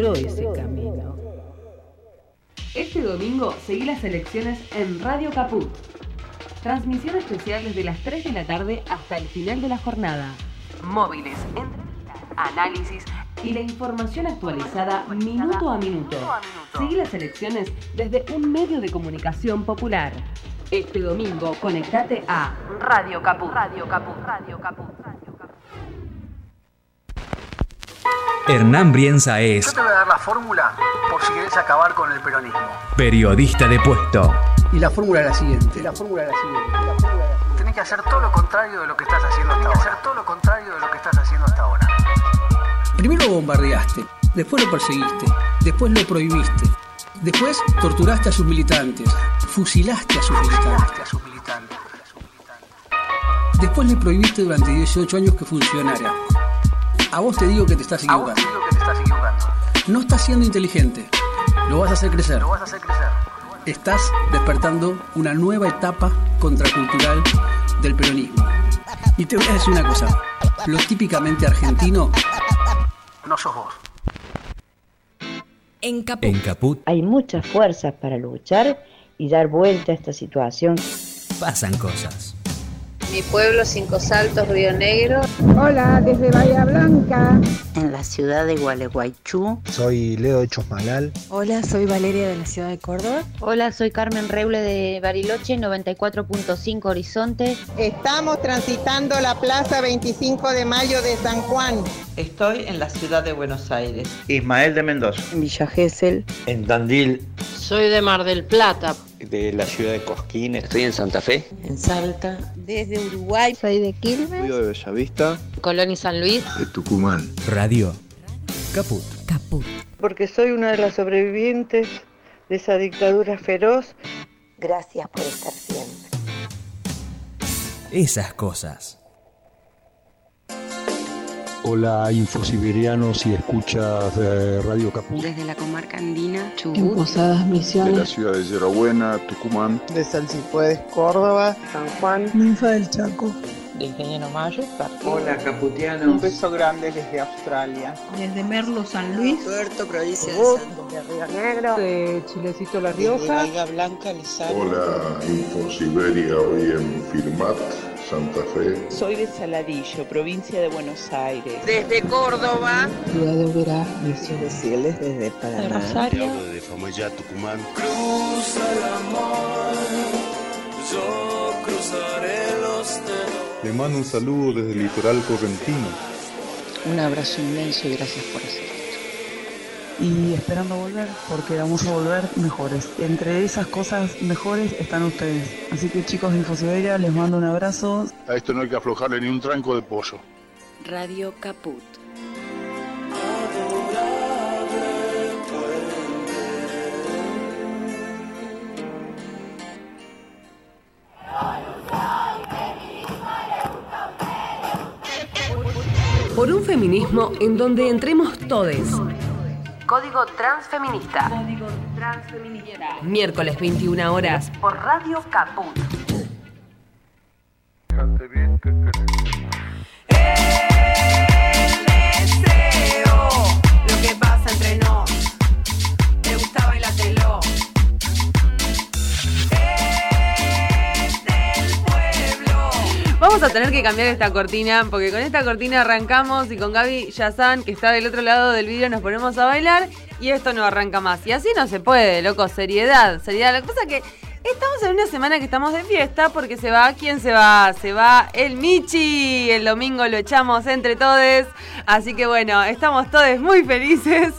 encontró ese camino. Este domingo seguí las elecciones en Radio Caput. Transmisión especial desde las 3 de la tarde hasta el final de la jornada. Móviles, entrevistas, análisis y la información actualizada minuto a minuto. Seguí las elecciones desde un medio de comunicación popular. Este domingo conectate a Radio Caput. Radio Caput. Radio Caput. Radio Caput. Hernán Brienza es Yo te voy a dar la fórmula por si querés acabar con el peronismo. periodista de puesto. Y la fórmula es la siguiente. La fórmula es la siguiente. Tenés que hacer todo lo contrario de lo que estás haciendo hasta ahora. hacer todo lo contrario de lo que estás haciendo hasta ahora. Primero lo bombardeaste, después lo perseguiste, después lo prohibiste, después torturaste a sus militantes, fusilaste a sus militantes. Después le prohibiste durante 18 años que funcionara. A vos te digo que te estás equivocando. No estás siendo inteligente. Lo vas a hacer crecer. Estás despertando una nueva etapa contracultural del peronismo. Y te voy a decir una cosa. Lo típicamente argentino no sos vos. En Caput. En Caput Hay muchas fuerzas para luchar y dar vuelta a esta situación. pasan cosas. Mi pueblo, Cinco Saltos, Río Negro. Hola, desde Bahía Blanca. En la ciudad de Gualeguaychú. Soy Leo de Chosmalal. Hola, soy Valeria de la ciudad de Córdoba. Hola, soy Carmen Reule de Bariloche, 94.5 Horizonte. Estamos transitando la Plaza 25 de Mayo de San Juan. Estoy en la ciudad de Buenos Aires. Ismael de Mendoza. En Villa Gesell. En Tandil. Soy de Mar del Plata. De la ciudad de Cosquín. Estoy en Santa Fe. En Salta. Desde Uruguay. Soy de Quilmes. Soy de Bellavista. Colón y San Luis. De Tucumán. Radio Caput. Caput. Porque soy una de las sobrevivientes de esa dictadura feroz. Gracias por estar siempre. Esas cosas. Hola infosiberianos y escuchas de Radio Caput. Desde la comarca andina, Chubut. En Posadas Misiones. De la ciudad de Yerabuena, Tucumán. De Salsipuedes, Córdoba. San Juan. Ninfa del Chaco. De Ingeniero Mayo. Hola Caputianos. Un beso grande desde Australia. Desde Merlo, San Luis. Puerto, provincia de. De Río Negro. De Chilecito, La Rioja. De Blanca, Lizardo. Hola Infosiberia, hoy en Firmat. Santa Fe. Soy de Saladillo, provincia de Buenos Aires. Desde Córdoba. Ciudad de Oberá, Misiones Cieles desde Paraná. De Rosario. de Tucumán. Cruza el amor, yo cruzaré los dedos. Le mando un saludo desde el litoral correntino. Un abrazo inmenso y gracias por hacer y esperando volver, porque vamos a volver mejores. Entre esas cosas mejores están ustedes. Así que chicos de Infosiberia, les mando un abrazo. A esto no hay que aflojarle ni un tranco de pollo. Radio Caput. Por un feminismo en donde entremos todes. Código Transfeminista. Código Transfeminista. Miércoles 21 horas por Radio Caput. Tener que cambiar esta cortina, porque con esta cortina arrancamos y con Gaby Yazan, que está del otro lado del vídeo, nos ponemos a bailar y esto no arranca más. Y así no se puede, loco, seriedad, seriedad. Lo que pasa es que estamos en una semana que estamos de fiesta porque se va, ¿quién se va? Se va el Michi, el domingo lo echamos entre todos. Así que bueno, estamos todos muy felices.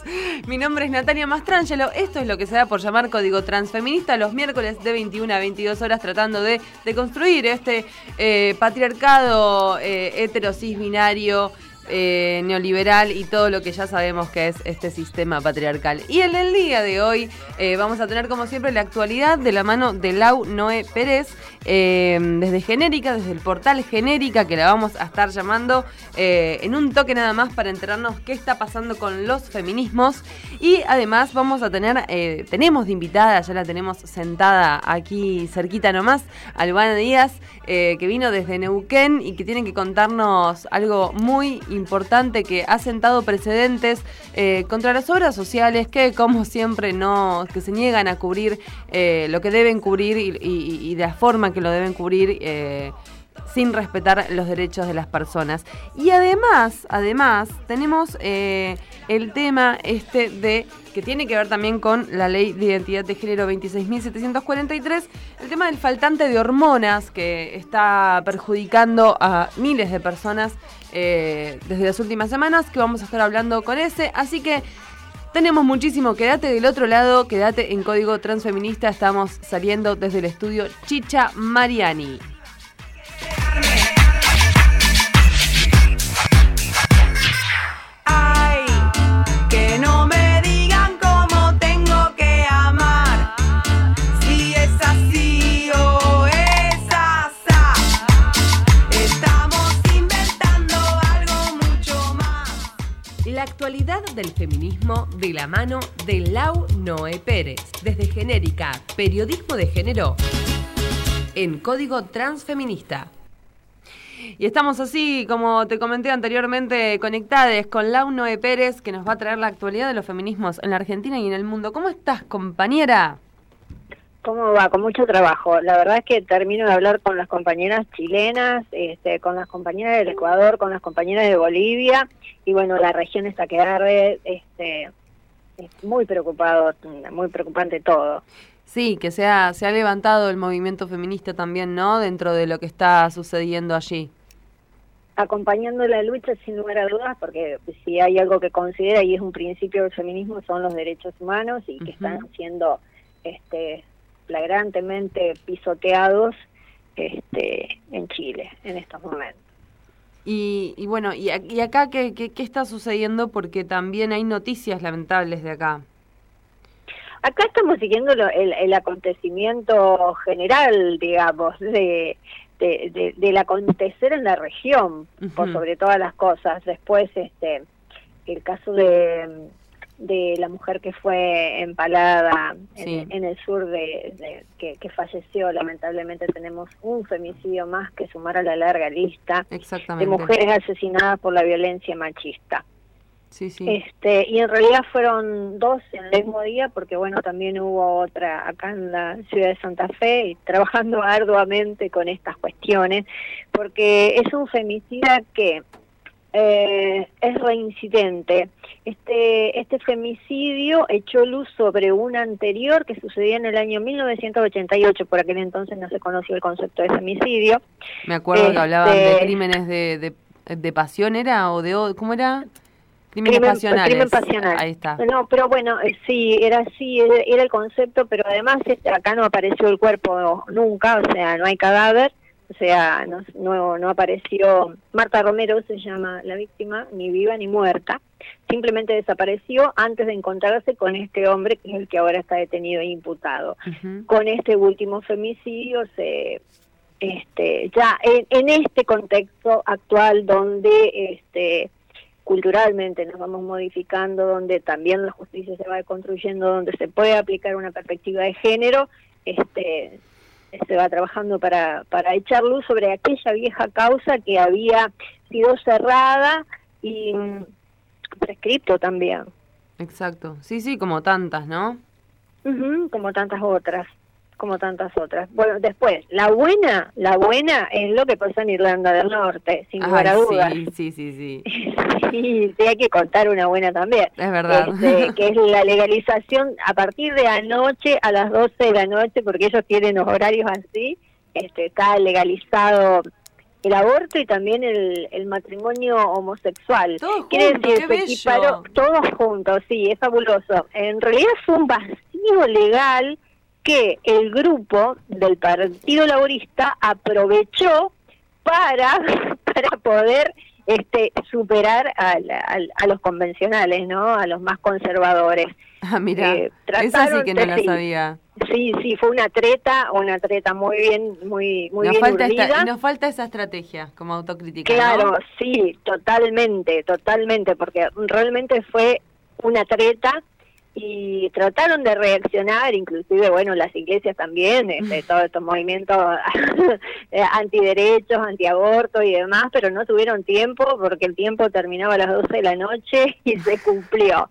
Mi nombre es Natalia Mastrangelo, esto es lo que se da por llamar Código Transfeminista los miércoles de 21 a 22 horas tratando de, de construir este eh, patriarcado eh, heterosis binario. Eh, neoliberal y todo lo que ya sabemos que es este sistema patriarcal. Y en el día de hoy eh, vamos a tener como siempre la actualidad de la mano de Lau Noé Pérez, eh, desde Genérica, desde el portal Genérica, que la vamos a estar llamando en un toque nada más para enterarnos qué está pasando con los feminismos. Y además vamos a tener, tenemos de invitada, ya la tenemos sentada aquí cerquita nomás, a Luana Díaz, que vino desde Neuquén y que tiene que contarnos algo muy importante que ha sentado precedentes eh, contra las obras sociales que, como siempre, no que se niegan a cubrir eh, lo que deben cubrir y, de la forma que lo deben cubrir. eh, sin respetar los derechos de las personas. Y además, además, tenemos el tema este de que tiene que ver también con la ley de identidad de género 26.743, el tema del faltante de hormonas que está perjudicando a miles de personas eh, desde las últimas semanas, que vamos a estar hablando con ese. Así que tenemos muchísimo, quédate del otro lado, quédate en Código Transfeminista, estamos saliendo desde el estudio Chicha Mariani. Del feminismo de la mano de Lau Noé Pérez, desde Genérica, Periodismo de Género, en Código Transfeminista. Y estamos así, como te comenté anteriormente, conectadas con Lau Noé Pérez, que nos va a traer la actualidad de los feminismos en la Argentina y en el mundo. ¿Cómo estás, compañera? ¿Cómo va? Con mucho trabajo. La verdad es que termino de hablar con las compañeras chilenas, este, con las compañeras del Ecuador, con las compañeras de Bolivia, y bueno, la región está que arde, este, es muy preocupado, muy preocupante todo. Sí, que se ha, se ha levantado el movimiento feminista también, ¿no? Dentro de lo que está sucediendo allí. Acompañando la lucha sin lugar a dudas, porque si hay algo que considera y es un principio del feminismo son los derechos humanos y que están siendo este, flagrantemente pisoteados este, en Chile en estos momentos. Y, y bueno, y, y acá ¿qué, qué, qué está sucediendo? Porque también hay noticias lamentables de acá. Acá estamos siguiendo lo- el, el acontecimiento general, digamos, de, de- de- del acontecer en la región, por sobre todas las cosas. Después, este, el caso de, de la mujer que fue empalada en, Sí. en el sur de, de- que, que falleció, lamentablemente tenemos un femicidio más que sumar a la larga lista de mujeres asesinadas por la violencia machista. Sí, sí. Este, y en realidad fueron dos en el mismo día, porque bueno, también hubo otra acá en la ciudad de Santa Fe, y trabajando arduamente con estas cuestiones, porque es un femicida que eh, es reincidente. Este, este femicidio echó luz sobre un anterior que sucedía en el año 1988, por aquel entonces no se conoció el concepto de femicidio. Me acuerdo que hablaban de Este, crímenes de, de, de pasión, ¿era? ¿O de ¿Cómo era? Crímenes Crimen- pasionales. crimen pasional. Ahí está. No, pero bueno, eh, sí, era así, era, era el concepto, pero además este, acá no apareció el cuerpo nunca, o sea, no hay cadáver, o sea, no, no, no apareció, Marta Romero se llama la víctima, ni viva ni muerta, simplemente desapareció antes de encontrarse con este hombre que es el que ahora está detenido e imputado. Con este último femicidio se este ya en, en este contexto actual donde este culturalmente nos vamos modificando, donde también la justicia se va construyendo, donde se puede aplicar una perspectiva de género, este se va trabajando para, para echar luz sobre aquella vieja causa que había sido cerrada y mm, prescripto también, Exacto. Sí, sí, como tantas, ¿no? Ujú, como tantas otras, como tantas otras. Bueno, después, la buena, la buena es lo que pasa en Irlanda del Norte, sin lugar a dudas. sí, sí, sí, sí. Sí, sí, hay que contar una buena también. Es verdad. Este, que es la legalización a partir de anoche a las 12 de la noche, porque ellos tienen los horarios así, este, está legalizado el aborto y también el, el matrimonio homosexual. Quiere junto, decir, se equiparó todos juntos, sí, es fabuloso. En realidad fue un vacío legal que el grupo del Partido Laborista aprovechó para, para poder este superar a, al- a los convencionales, ¿no? A los más conservadores. Ah, mira, Eh, esa sí que no la sabía. Sí, sí, fue una treta, una treta muy bien, muy, muy nos, bien falta esta, nos falta esa estrategia como autocrítica. Claro, ¿no? sí, totalmente, totalmente, porque realmente fue una treta y trataron de reaccionar, inclusive, bueno, las iglesias también, este, todos estos movimientos eh, antiderechos, antiaborto y demás, pero no tuvieron tiempo porque el tiempo terminaba a las 12 de la noche y se cumplió.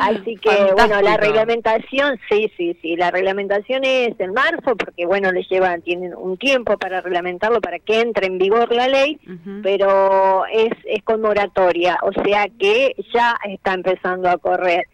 Así que, bueno, la reglamentación, sí, sí, sí, la reglamentación es en marzo, porque, bueno, les llevan, tienen un tiempo para reglamentarlo, para que entre en vigor la ley, pero es, es con moratoria, o sea que ya está empezando a correr.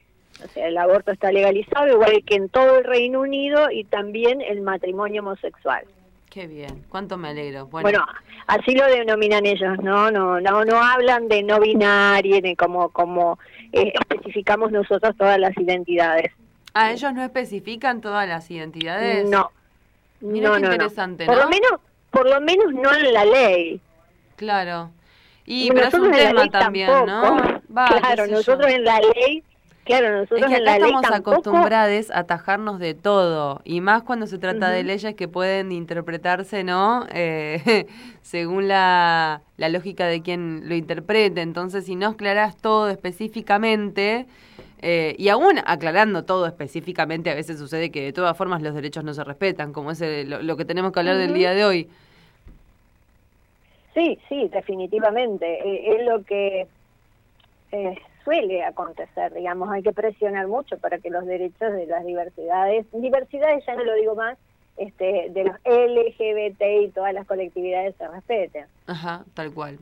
O sea, el aborto está legalizado, igual que en todo el Reino Unido, y también el matrimonio homosexual. Qué bien, cuánto me alegro. Bueno, Bueno, así lo denominan ellos, ¿no? No, no, no hablan de no binario, ni como, como eh, especificamos nosotros todas las identidades. ah, ellos no especifican todas las identidades. No, Mira no, qué no, no. interesante, Por lo menos, por lo menos no en la ley. Claro. Y Y pero es un tema también, tampoco. ¿no? Va, claro, yo. nosotros en la ley, claro, nosotros Es que en acá ley estamos tampoco. acostumbrados a atajarnos de todo, y más cuando se trata de leyes que pueden interpretarse, ¿no? Eh, según la, la lógica de quien lo interprete. Entonces, si no aclarás todo específicamente, eh, y aún aclarando todo específicamente, a veces sucede que de todas formas los derechos no se respetan, como es el- lo, lo que tenemos que hablar del día de hoy. Sí, sí, definitivamente. Eh, es lo que eh, suele acontecer, digamos. Hay que presionar mucho para que los derechos de las diversidades, diversidades ya no lo digo más, este, de los LGBT y todas las colectividades se respeten. Ajá, tal cual.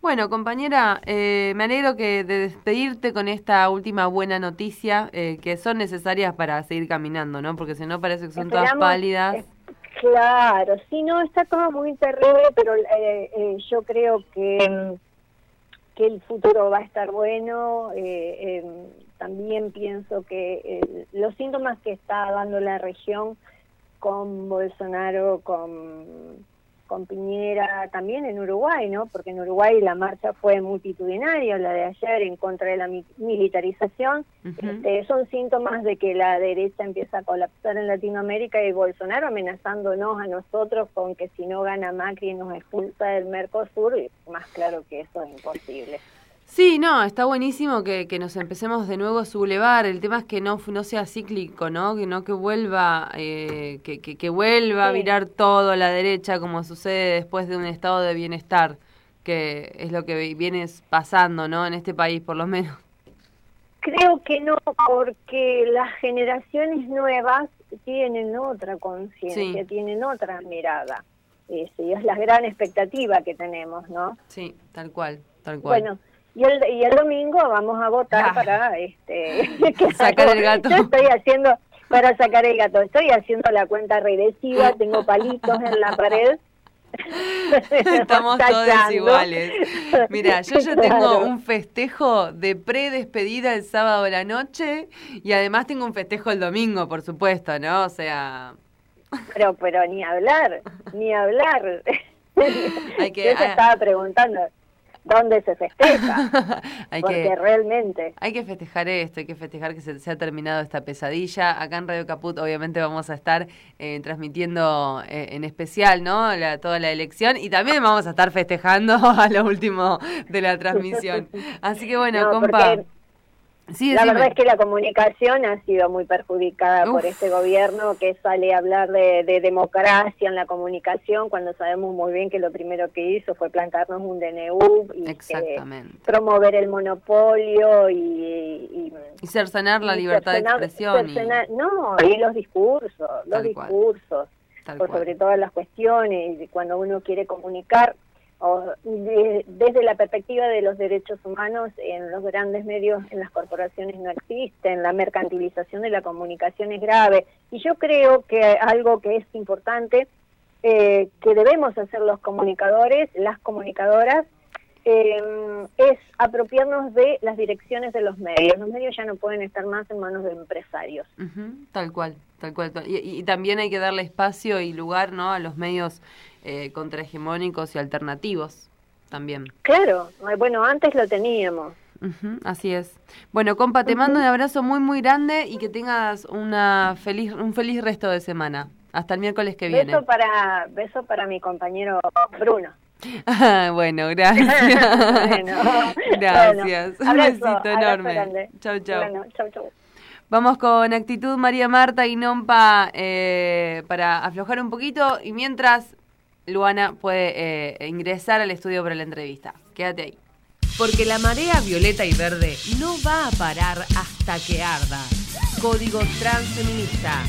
Bueno, compañera, eh, me alegro que de despedirte con esta última buena noticia, eh, que son necesarias para seguir caminando, ¿no? Porque si no parece que son todas pálidas. es- Claro, sí, no, está todo muy terrible, pero eh, eh, yo creo que, mm, que el futuro va a estar bueno. eh, eh, también pienso que eh, los síntomas que está dando la región con Bolsonaro, con, con Piñera, también en Uruguay, ¿no? Porque en Uruguay la marcha fue multitudinaria, la de ayer en contra de la mi- militarización. Este, son síntomas de que la derecha empieza a colapsar en Latinoamérica y Bolsonaro amenazándonos a nosotros con que si no gana Macri nos expulsa del Mercosur, y más claro que eso es imposible. Sí, no, está buenísimo que, que nos empecemos de nuevo a sublevar. El tema es que no, no sea cíclico, ¿no? Que no que vuelva, eh, que, que, que vuelva a virar todo a la derecha como sucede después de un estado de bienestar, que es lo que vi- viene pasando, ¿no? En este país, por lo menos. Creo que no, porque las generaciones nuevas tienen otra conciencia, Sí. tienen otra mirada. Y sí, es la gran expectativa que tenemos, ¿no? Sí, tal cual, tal cual. Bueno, y el, y el domingo vamos a votar Ah. para este Sacar el gato. Yo estoy haciendo para sacar el gato. Estoy haciendo la cuenta regresiva, tengo palitos en la pared. Estamos todos iguales. Mira, yo ya tengo un festejo de pre-despedida el sábado de la noche y además tengo un festejo el domingo, por supuesto, ¿no? O sea, Pero, pero ni hablar, ni hablar. Hay que- Yo te ah. estaba preguntando dónde se festeja, hay porque que, realmente. hay que festejar esto, hay que festejar que se, se ha terminado esta pesadilla. Acá en Radio Caput obviamente vamos a estar eh, transmitiendo eh, en especial, ¿no? La- toda la elección y también vamos a estar festejando a lo último de la transmisión. Así que bueno, No, compa. porque Sí, la verdad es que la comunicación ha sido muy perjudicada por este gobierno que sale a hablar de, de democracia en la comunicación cuando sabemos muy bien que lo primero que hizo fue plantarnos un DNU y eh, promover el monopolio y, y, Y cercenar la y libertad de expresión. cercenar- no, y los discursos, los discursos, por sobre todas las cuestiones, y cuando uno quiere comunicar, o de- desde la perspectiva de los derechos humanos, en los grandes medios, en las corporaciones no existen, la mercantilización de la comunicación es grave, y yo creo que algo que es importante, eh, que debemos hacer los comunicadores, las comunicadoras, eh, es apropiarnos de las direcciones de los medios. Los medios ya no pueden estar más en manos de empresarios. Ujú, tal cual, tal cual. y- y también hay que darle espacio y lugar ¿no? a los medios eh, contrahegemónicos y alternativos también. Claro, eh, bueno, antes lo teníamos. Así es. Bueno, compa, te mando un abrazo muy, muy grande y que tengas una feliz, un feliz resto de semana. Hasta el miércoles que beso viene. Para, beso para mi compañero Bruno. Bueno, gracias. gracias. Abrazo, un besito enorme. Chau, chau. Vamos con actitud María Marta y Nompa eh, para aflojar un poquito y mientras Luana puede eh, ingresar al estudio para la entrevista. Quédate ahí. Porque la marea violeta y verde no va a parar hasta que arda. Código Transfeminista.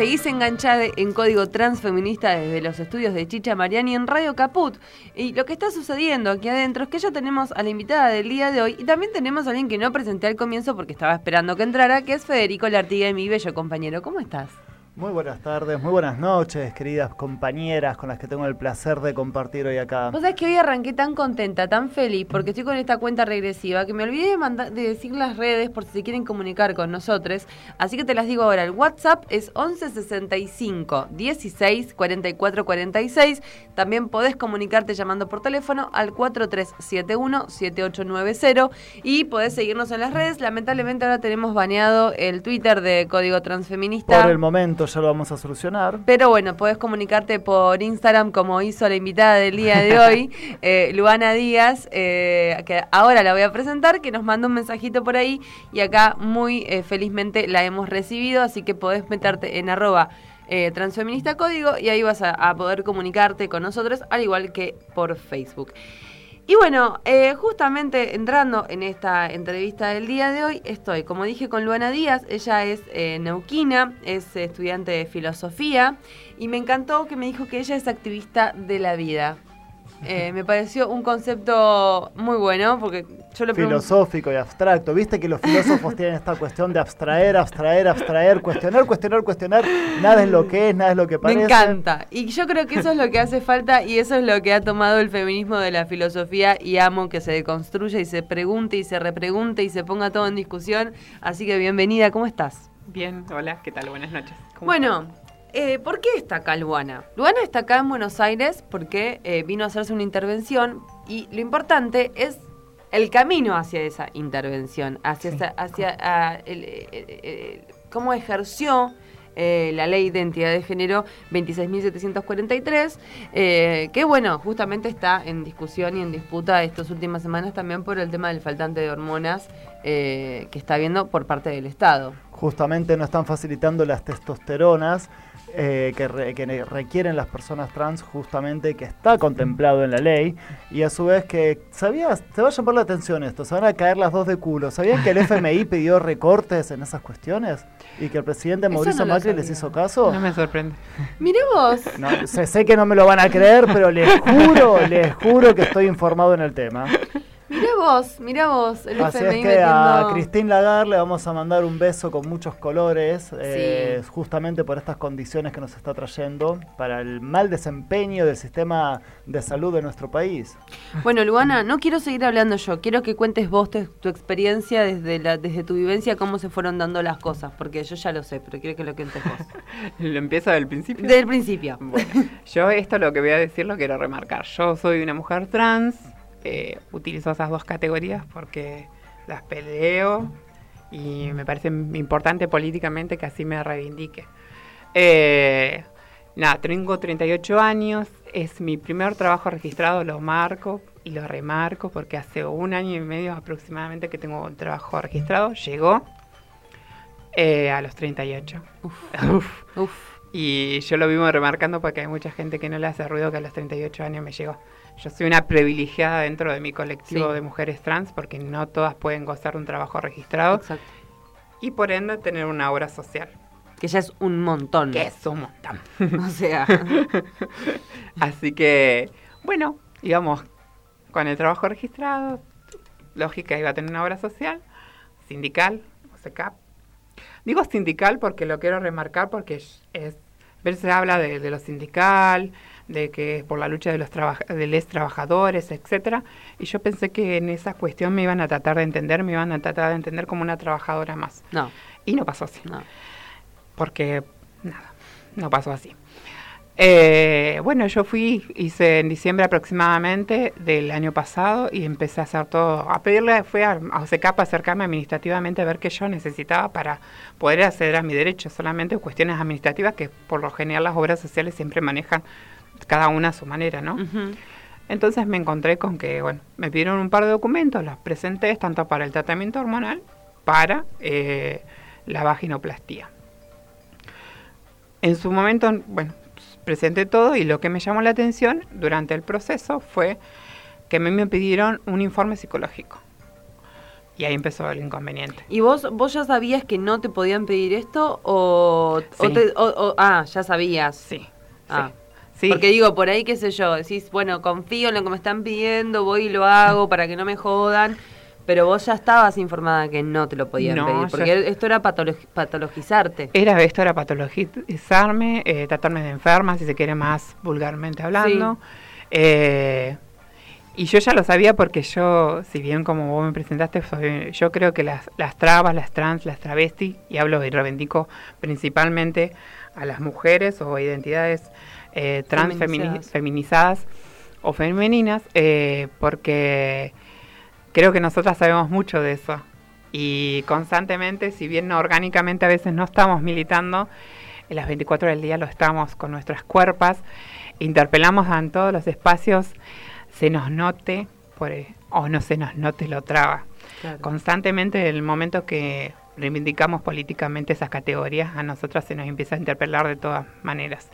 seguís enganchada en Código Transfeminista desde los estudios de Chicha Mariani en Radio Caput. Y lo que está sucediendo aquí adentro es que ya tenemos a la invitada del día de hoy y también tenemos a alguien que no presenté al comienzo porque estaba esperando que entrara, que es Federico Lartiga, mi bello compañero. ¿Cómo estás? Muy buenas tardes, muy buenas noches, queridas compañeras con las que tengo el placer de compartir hoy acá. Vos sabés que hoy arranqué tan contenta, tan feliz, porque estoy con esta cuenta regresiva, que me olvidé de, mandar, de decir las redes por si se quieren comunicar con nosotros. Así que te las digo ahora. El WhatsApp es 1165 16 44 46. También podés comunicarte llamando por teléfono al 4371 7890 y podés seguirnos en las redes. Lamentablemente ahora tenemos baneado el Twitter de Código Transfeminista. Por el momento ya lo vamos a solucionar. Pero bueno, podés comunicarte por Instagram como hizo la invitada del día de hoy, eh, Luana Díaz, eh, que ahora la voy a presentar, que nos mandó un mensajito por ahí y acá muy eh, felizmente la hemos recibido, así que podés meterte en arroba eh, transfeminista código y ahí vas a, a poder comunicarte con nosotros, al igual que por Facebook. Y bueno, eh, justamente entrando en esta entrevista del día de hoy, estoy, como dije, con Luana Díaz. Ella es eh, neuquina, es estudiante de filosofía y me encantó que me dijo que ella es activista de la vida. Eh, me pareció un concepto muy bueno porque yo lo Filosófico y abstracto. Viste que los filósofos tienen esta cuestión de abstraer, abstraer, abstraer, cuestionar, cuestionar, cuestionar. Nada es lo que es, nada es lo que parece. Me encanta. Y yo creo que eso es lo que hace falta y eso es lo que ha tomado el feminismo de la filosofía y amo que se deconstruya y se pregunte y se repregunte y se ponga todo en discusión. Así que bienvenida, ¿cómo estás? Bien, hola, ¿qué tal? Buenas noches. ¿Cómo Bueno, eh, ¿por qué está acá Luana? Luana está acá en Buenos Aires porque eh, vino a hacerse una intervención y lo importante es el camino hacia esa intervención, hacia, esa- hacia el- el- el- cómo ejerció eh, la ley de identidad de género 26.743, eh, que bueno, justamente está en discusión y en disputa estas últimas semanas también por el tema del faltante de hormonas eh, que está habiendo por parte del Estado. Justamente no están facilitando las testosteronas eh, que, re- que requieren las personas trans, justamente que está contemplado en la ley. Y a su vez que, ¿sabías? Te va a llamar la atención esto, se van a caer las dos de culo. ¿Sabían que el FMI pidió recortes en esas cuestiones? Y que el presidente Mauricio no Macri les hizo caso. No me sorprende. Mirá vos. No, sé, sé que no me lo van a creer, pero les juro, les juro que estoy informado en el tema. Mirá vos, mirá vos, el Así FMI es que a Christine Lagarde le vamos a mandar un beso con muchos colores, eh, justamente por estas condiciones que nos está trayendo para el mal desempeño del sistema de salud de nuestro país. Bueno, Luana, no quiero seguir hablando yo, quiero que cuentes vos te- tu experiencia desde, la, desde tu vivencia, cómo se fueron dando las cosas, porque yo ya lo sé, pero quiero que lo cuentes vos. ¿Lo empiezo del principio? Del principio. Bueno, yo esto lo que voy a decir lo quiero remarcar. Yo soy una mujer trans, eh, utilizo esas dos categorías porque las peleo y me parece importante políticamente que así me reivindique. Eh, nada, tengo 38 años, es mi primer trabajo registrado, lo marco y lo remarco porque hace un año y medio aproximadamente que tengo un trabajo registrado, llegó eh, a los 38. Uf. Y yo lo vivo remarcando porque hay mucha gente que no le hace ruido que a los 38 años me llegó. Yo soy una privilegiada dentro de mi colectivo Sí. de mujeres trans porque no todas pueden gozar de un trabajo registrado y por ende tener una obra social. Que ya es un montón. Que es un montón. O sea. Así que, bueno, íbamos con el trabajo registrado, lógica iba a tener una obra social, sindical, OCCAP. Digo sindical porque lo quiero remarcar porque es, es se habla de, de lo sindical, de que por la lucha de los de los trabajadores, etcétera, y yo pensé que en esa cuestión me iban a tratar de entender, me iban a tratar de entender como una trabajadora más. No. Y no pasó así. Porque nada, no pasó así. Eh, bueno, yo fui, hice en diciembre aproximadamente del año pasado y empecé a hacer todo, a pedirle, fue a, a OCECAP a acercarme administrativamente a ver qué yo necesitaba para poder acceder a mi derecho, solamente cuestiones administrativas que por lo general las obras sociales siempre manejan cada una a su manera, ¿no? Entonces me encontré con que, bueno, me pidieron un par de documentos, los presenté tanto para el tratamiento hormonal, para eh, la vaginoplastía. En su momento, bueno, presenté todo y lo que me llamó la atención durante el proceso fue que a mí me pidieron un informe psicológico. Y ahí empezó el inconveniente. ¿Y vos, vos ya sabías que no te podían pedir esto o, te- o- o- ah, ya sabías? Sí. Ah. Sí. Porque digo, por ahí, qué sé yo, decís, bueno, confío en lo que me están pidiendo, voy y lo hago para que no me jodan, Pero vos ya estabas informada que no te lo podían No, pedir, porque esto era patolo- patologizarte. Era, esto era patologizarme, eh, tratarme de enferma, si se quiere más vulgarmente hablando. Eh, y yo ya lo sabía porque yo, si bien como vos me presentaste, soy- yo creo que las, las trabas, las trans, las travestis, y hablo y reivindico principalmente a las mujeres o identidades eh, trans femini- Feminizadas. feminizadas o femeninas, eh, porque creo que nosotras sabemos mucho de eso. Y constantemente, si bien orgánicamente a veces no estamos militando, en las 24 horas del día lo estamos con nuestras cuerpas, interpelamos en todos los espacios, se nos note por, eh, o no se nos note lo traba. Claro. Constantemente, en el momento que reivindicamos políticamente esas categorías, a nosotras se nos empieza a interpelar de todas maneras.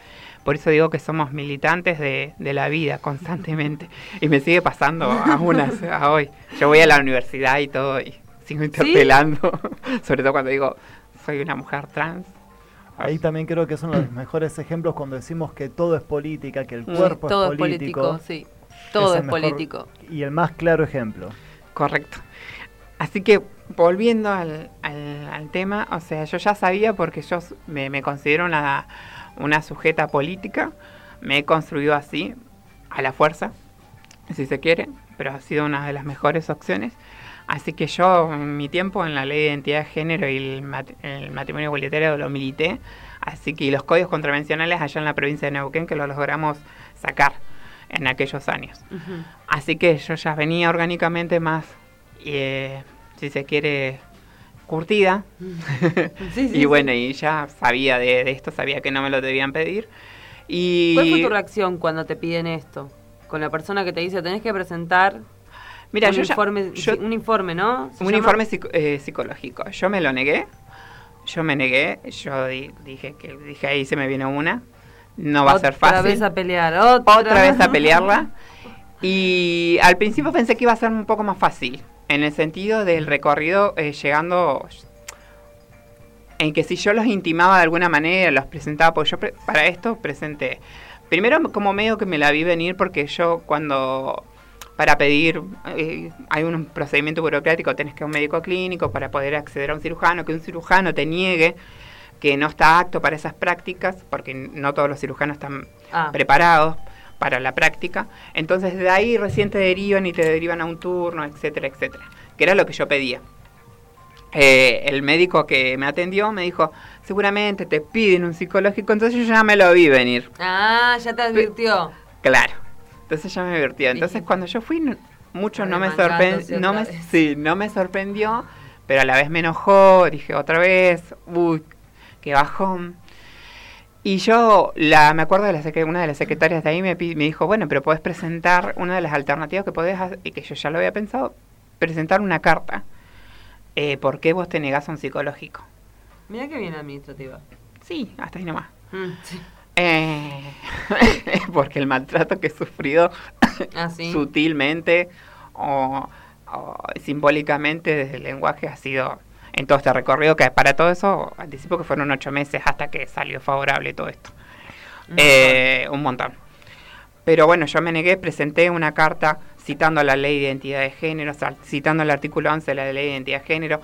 Por eso digo que somos militantes de, de la vida constantemente. Y me sigue pasando aún a, a hoy. Yo voy a la universidad y todo y sigo interpelando. Sobre todo cuando digo, soy una mujer trans. Ahí también creo que es uno de los mejores ejemplos cuando decimos que todo es política, que el cuerpo todo es es político. político, sí. Todo es mejor- político. Y el más claro ejemplo. Correcto. Así que volviendo al, al- al tema, o sea, yo ya sabía porque yo me, me considero una, una sujeta política, me he construido así, a la fuerza, si se quiere, pero ha sido una de las mejores opciones. Así que yo, en mi tiempo, en la ley de identidad de género y el, mat- el matrimonio igualitario lo milité, así que y los códigos contravencionales allá en la provincia de Neuquén, que lo logramos sacar en aquellos años. Así que yo ya venía orgánicamente más, eh, si se quiere, curtida. Sí, sí, y bueno, y ya sabía de, de esto, sabía que no me lo debían pedir. Y ¿Cuál fue tu reacción cuando te piden esto? Con la persona que te dice, tenés que presentar Mira, un, yo ya- informe, yo- un informe, ¿no? ¿Se un llama? informe psico- eh, psicológico. Yo me lo negué, yo me negué, yo di- dije que dije ahí se me viene una, no va a ser fácil. Otra vez a pelear, otra, otra vez a pelearla. Y al principio pensé que iba a ser un poco más fácil, en el sentido del recorrido eh, llegando en que si yo los intimaba de alguna manera, los presentaba, porque yo pre- para esto presenté, primero como medio que me la vi venir porque yo cuando para pedir, eh, hay un procedimiento burocrático, tenés que ir a un médico clínico para poder acceder a un cirujano, que un cirujano te niegue que no está apto para esas prácticas, porque no todos los cirujanos están Ah. preparados para la práctica. Entonces de ahí recién te derivan y te derivan a un turno, etcétera, etcétera. Que era lo que yo pedía. Eh, el médico que me atendió me dijo, seguramente te piden un psicológico, entonces yo ya me lo vi venir. Ah, ya te advirtió. Claro. Entonces ya me divertía. Entonces cuando yo fui, mucho no me sorprendió. No me, sí, no me sorprendió, pero a la vez me enojó. Dije otra vez, uy, qué bajón. Y yo, la, me acuerdo de la una de las secretarias de ahí me, dijo, bueno, pero podés presentar una de las alternativas que podés hacer, y que yo ya lo había pensado, presentar una carta. Eh, ¿Por qué vos te negás a un psicológico? Mira qué bien administrativa. Sí, hasta ahí nomás. Mm, sí. Eh, porque el maltrato que he sufrido Ah, sí. sutilmente o, o simbólicamente desde el lenguaje ha sido en todo este recorrido, que para todo eso anticipo que fueron ocho meses hasta que salió favorable todo esto. Un Eh, un montón. Pero bueno, yo me negué, presenté una carta citando la ley de identidad de género, citando el artículo 11 de la ley de identidad de género,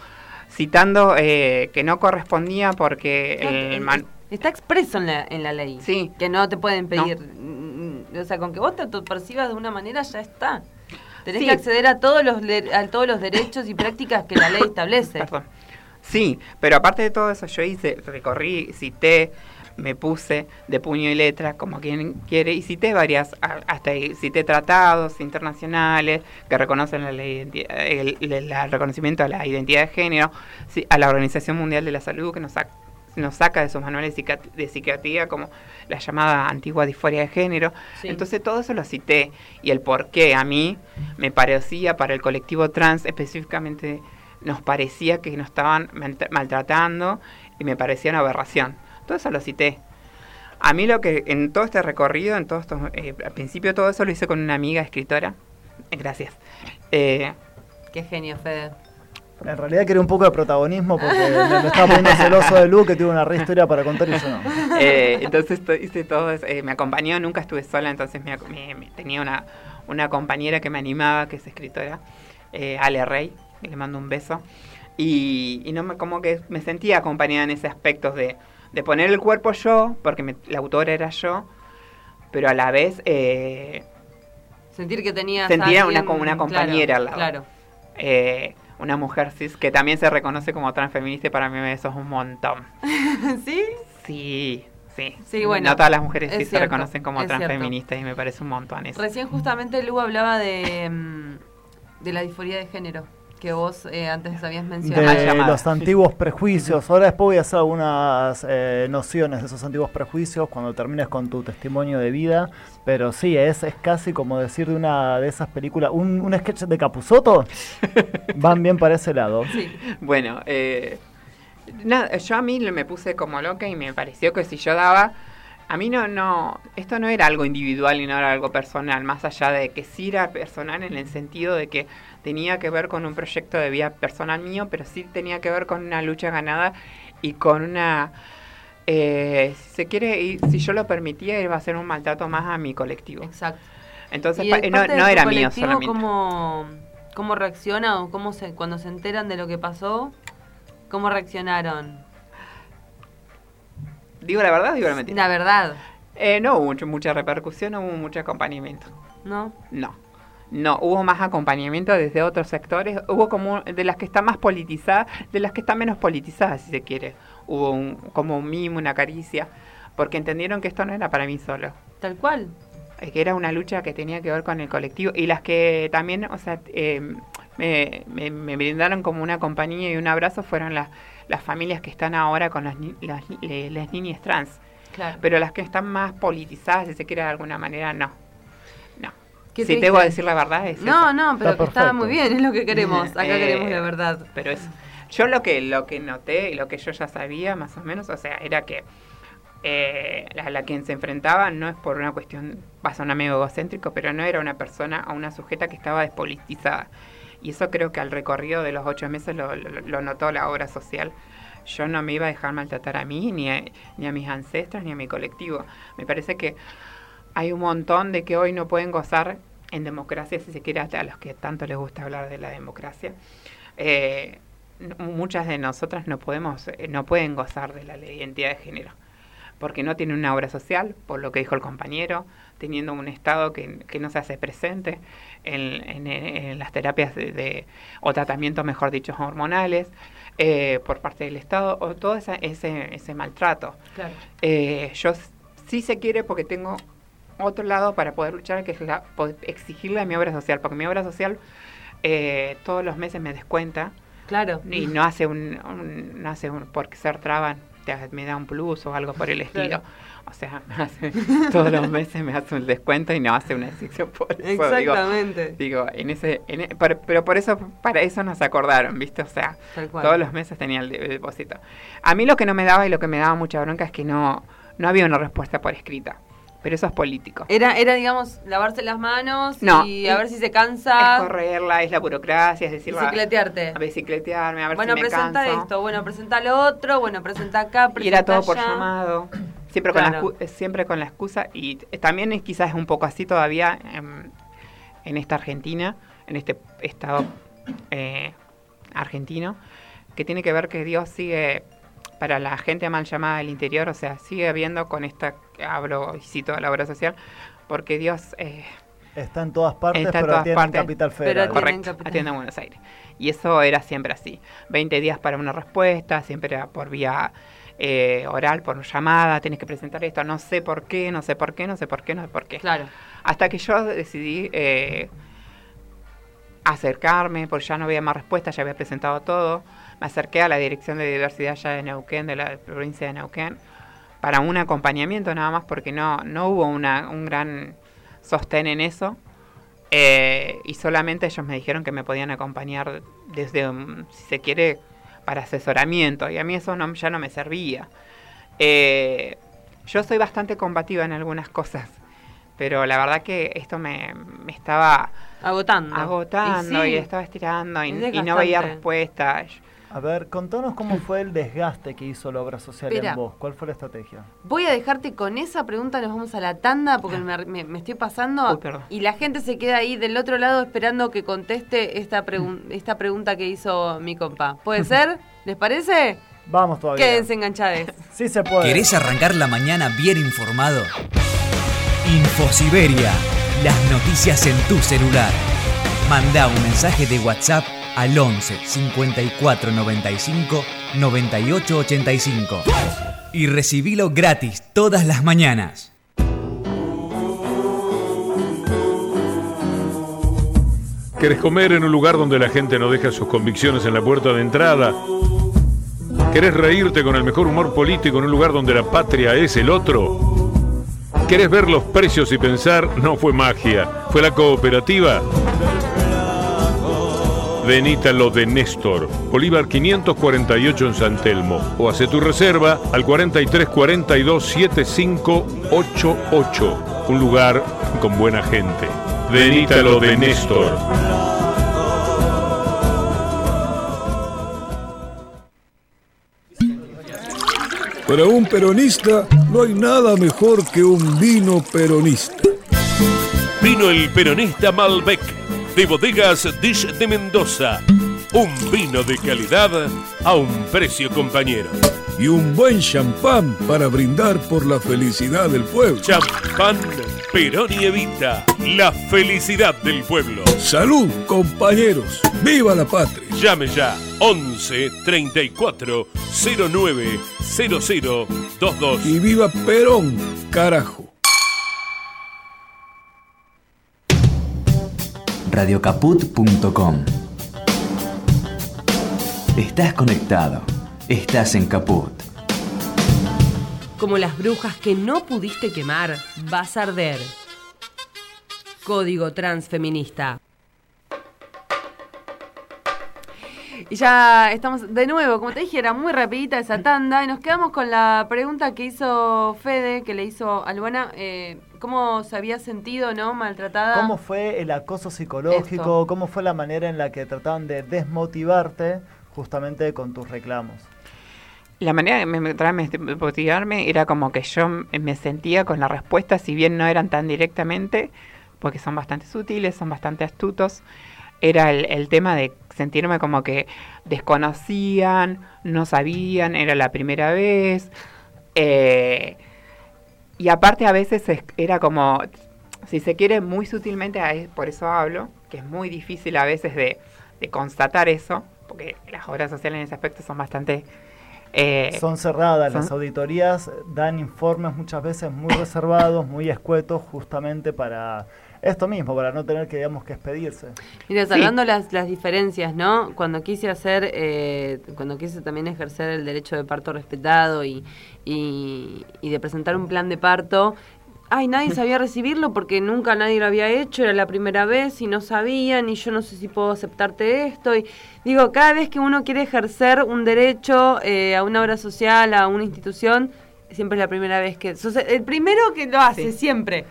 citando eh, que no correspondía porque el man- Está expreso en la, en la ley. Sí. Que no te pueden pedir. mm, O sea, con que vos te percibas de una manera ya está. Tenés Sí. que acceder a todos los a todos los derechos y prácticas que la ley establece. Perdón. Sí, pero aparte de todo eso, yo hice, recorrí, cité, me puse de puño y letra, como quien quiere, y cité varias, hasta cité tratados internacionales que reconocen la ley el, el- el reconocimiento a la identidad de género, a la Organización Mundial de la Salud que nos, sac- nos saca de sus manuales de psiquiat- de psiquiatría como la llamada antigua disforia de género. Sí. Entonces todo eso lo cité y el por qué a mí me parecía para el colectivo trans específicamente nos parecía que nos estaban maltra- maltratando y me parecía una aberración. Todo eso lo cité. A mí lo que en todo este recorrido, en todo esto, eh, al principio todo eso lo hice con una amiga escritora. Eh, Gracias. Eh, Qué genio, Fede. En realidad quería un poco de protagonismo porque me, me estaba poniendo celoso de Lu que tiene una re historia para contar y yo no. Eh, entonces to- hice todo, eso, eh, me acompañó, nunca estuve sola, entonces me, me- me- tenía una, una compañera que me animaba, que es escritora, eh, Ale Rey, y le mando un beso. Y, y no me, como que me sentía acompañada en ese aspecto de, de poner el cuerpo yo, porque me- la autora era yo, pero a la vez eh, Sentir que tenías sentía una, como una compañera al lado. Claro. Eh, una mujer cis que también se reconoce como transfeminista y para mí eso es un montón. ¿Sí? Sí, sí. Sí, bueno, No todas las mujeres es cis se reconocen como transfeministas y me parece un montón eso. Recién justamente Lu hablaba de, mm, de la disforia de género, que vos eh, antes habías mencionado. de los antiguos prejuicios. Ahora después voy a hacer algunas eh, nociones de esos antiguos prejuicios cuando termines con tu testimonio de vida. Pero sí, es, es casi como decir de una de esas películas, un, un sketch de Capuzoto. Van bien para ese lado. Bueno, eh, nada, yo a mí me puse como loca y me pareció que si yo daba, a mí no, no, esto no era algo individual y no era algo personal, más allá de que sí era personal en el sentido de que tenía que ver con un proyecto de vida personal mío, pero sí tenía que ver con una lucha ganada y con una, eh, si se quiere, y si yo lo permitía, iba a ser un maltrato más a mi colectivo. Exacto. Entonces, de no, no era mío solamente. ¿Cómo, cómo reacciona o cómo se, cuando se enteran de lo que pasó? ¿Cómo reaccionaron? ¿Digo la verdad o digo la mentira? La verdad. Eh, no hubo mucho- mucha repercusión, no hubo mucho acompañamiento. ¿No? No. No, hubo más acompañamiento desde otros sectores. Hubo como de las que están más politizadas, de las que están menos politizadas, si se quiere. Hubo un, como un mimo, una caricia, porque entendieron que esto no era para mí solo. Tal cual. Que era una lucha que tenía que ver con el colectivo. Y las que también, o sea, eh, me, me- me brindaron como una compañía y un abrazo fueron las, las familias que están ahora con las, las niñas trans. Claro. Pero las que están más politizadas, si se quiere de alguna manera, no. Qué si triste. tengo que decir la verdad, es No, eso. no, pero que está muy bien, es lo que queremos. Acá Eh, queremos la verdad. Pero es, yo lo que lo que noté y lo que yo ya sabía más o menos, o sea, era que eh, la, la quien se enfrentaba no es por una cuestión, va a sonar medio egocéntrico, pero no era una persona a una sujeta que estaba despolitizada. Y eso creo que al recorrido de los ocho meses lo, lo- lo notó la obra social. Yo no me iba a dejar maltratar a mí, ni a, ni a mis ancestros, ni a mi colectivo. Me parece que hay un montón de que hoy no pueden gozar en democracia, si se quiere, a los que tanto les gusta hablar de la democracia. Eh, muchas de nosotras no podemos, eh, no pueden gozar de la ley de identidad de género, porque no tienen una obra social, por lo que dijo el compañero, teniendo un Estado que, que no se hace presente en, en- en las terapias de, de- o tratamientos, mejor dicho, hormonales, eh, por parte del Estado, o todo esa- ese, ese maltrato. Claro. Eh, yo sí se quiere porque tengo otro lado para poder luchar, que es la, exigirle a mi obra social, porque mi obra social eh, todos los meses me descuenta. Claro. Y no hace un, un- no hace un, por ser traba, te- me da un plus o algo por el estilo. Claro. O sea, me hace- todos los meses me hace un descuento y no hace una excepción por eso. digo. Exactamente. Digo, en ese, en e- por- pero por eso, para eso nos acordaron, ¿viste? O sea, todos los meses tenía el el depósito. A mí lo que no me daba y lo que me daba mucha bronca es que no, no había una respuesta por escrita. Pero eso es político. Era, era, digamos, lavarse las manos No. y a ver si se cansa. Es correrla, es la burocracia, es decir, Bicicletearte. A bicicletearme, a ver bueno, si me presenta canso. esto, bueno, presenta lo otro, bueno, presenta acá, presenta Y era todo por llamado. Siempre con, la, Claro. siempre con la excusa. Y también es quizás es un poco así todavía em, en esta Argentina, en este estado eh, argentino, que tiene que ver que Dios sigue, para la gente mal llamada del interior, o sea, sigue habiendo con esta, hablo y cito la obra social, porque Dios... eh, Está en todas partes, Está en pero tiene Capital Federal. Correcto, atiende en Buenos Aires. Y eso era siempre así. 20 días para una respuesta, siempre era por vía eh, oral, por llamada, tienes que presentar esto, no sé por qué, no sé por qué, no sé por qué, no sé por qué. Claro. Hasta que yo decidí eh, acercarme, porque ya no había más respuestas, ya había presentado todo. Me acerqué a la Dirección de Diversidad ya de Neuquén, de la provincia de Neuquén, para un acompañamiento nada más, porque no, no hubo una, un gran sostén en eso. Eh, y solamente ellos me dijeron que me podían acompañar desde, um, si se quiere, para asesoramiento. Y a mí eso no, ya no me servía. Eh, yo soy bastante combativa en algunas cosas, pero la verdad que esto me, me estaba agotando. agotando Y estaba estirando y, es y no veía respuesta. A ver, contanos cómo fue el desgaste que hizo la obra social Espera. en vos. ¿Cuál fue la estrategia? Voy a dejarte con esa pregunta, nos vamos a la tanda porque me, me- me estoy pasando Uy, y la gente se queda ahí del otro lado esperando que conteste esta, pregun- esta pregunta que hizo mi compa. ¿Puede ser? ¿Les parece? Vamos todavía. Quédense enganchados. Sí se puede. ¿Querés arrancar la mañana bien informado? Infosiberia, las noticias en tu celular. Manda un mensaje de WhatsApp al 11 54 95 98 85 y recibilo gratis todas las mañanas. ¿Querés comer en un lugar donde la gente no deja sus convicciones en la puerta de entrada? ¿Querés reírte con el mejor humor político en un lugar donde la patria es el otro? ¿Querés ver los precios y pensar, no fue magia, fue la cooperativa? Venita lo de Néstor, Bolívar 548 en San Telmo. O hace tu reserva al 4342 7588. Un lugar con buena gente. Venita lo de Néstor. Para un peronista no hay nada mejor que un vino peronista. Vino el peronista Malbec de bodegas Dish de Mendoza. Un vino de calidad a un precio compañero. Y un buen champán para brindar por la felicidad del pueblo. Champán Perón y Evita. La felicidad del pueblo. Salud, compañeros. ¡Viva la patria! Llame ya 11 34 09 00 22. Y viva Perón, carajo. radiocaput.com Estás conectado. Estás en Caput. Como las brujas que no pudiste quemar, vas a arder. Código transfeminista. Y ya estamos de nuevo, como te dije, era muy rapidita esa tanda y nos quedamos con la pregunta que hizo Fede, que le hizo a cómo se había sentido, ¿no? Maltratada. ¿Cómo fue el acoso psicológico? Esto. ¿Cómo fue la manera en la que trataban de desmotivarte justamente con tus reclamos? La manera de me- de motivarme era como que yo me sentía con la respuesta, si bien no eran tan directamente, porque son bastante sutiles, son bastante astutos, era el, el tema de sentirme como que desconocían, no sabían, era la primera vez. eh, y aparte a veces es- era como, si se quiere, muy sutilmente, por eso hablo, que es muy difícil a veces de, de constatar eso, porque las obras sociales en ese aspecto son bastante... eh, Son cerradas, son- las auditorías dan informes muchas veces muy reservados, muy escuetos, justamente para esto mismo, para no tener que, digamos, que expedirse. Mira, salvando las, las diferencias, ¿no? Cuando quise hacer, eh, cuando quise también ejercer el derecho de parto respetado y, y, y de presentar un plan de parto, ay, nadie sabía recibirlo porque nunca nadie lo había hecho, era la primera vez y no sabían y yo no sé si puedo aceptarte esto. Y digo, cada vez que uno quiere ejercer un derecho eh, a una obra social, a una institución, siempre es la primera vez que... sos el primero que lo hace, Sí. siempre.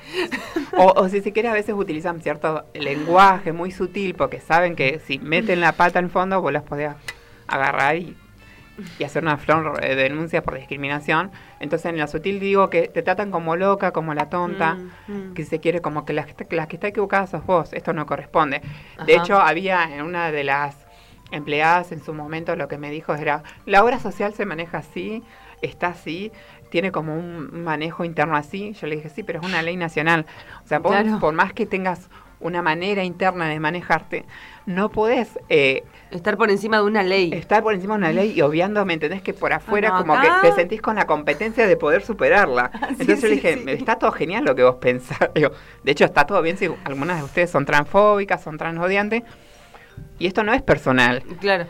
O, o si se quiere, a veces utilizan cierto lenguaje muy sutil porque saben que si meten la pata en fondo, vos las podés agarrar y, y hacer una flor de denuncia por discriminación. Entonces, en la sutil digo que te tratan como loca, como la tonta, Mm, mm. que se quiere como que la, que está- la que está equivocada sos vos. Esto no corresponde. De hecho, había en una de las empleadas en su momento lo que me dijo era, la obra social se maneja así, está así, tiene como un manejo interno así. Yo le dije, sí, pero es una ley nacional. O sea, vos, Claro. por más que tengas una manera interna de manejarte, no podés eh, Estar por encima de una ley. estar por encima de una ley y obviando, ¿me entendés? Que por afuera no, como acá- que te sentís con la competencia de poder superarla. Entonces yo le dije, sí. está todo genial lo que vos pensás. Digo, de hecho, está todo bien si algunas de ustedes son transfóbicas, son transodiantes. Y esto no es personal. Claro.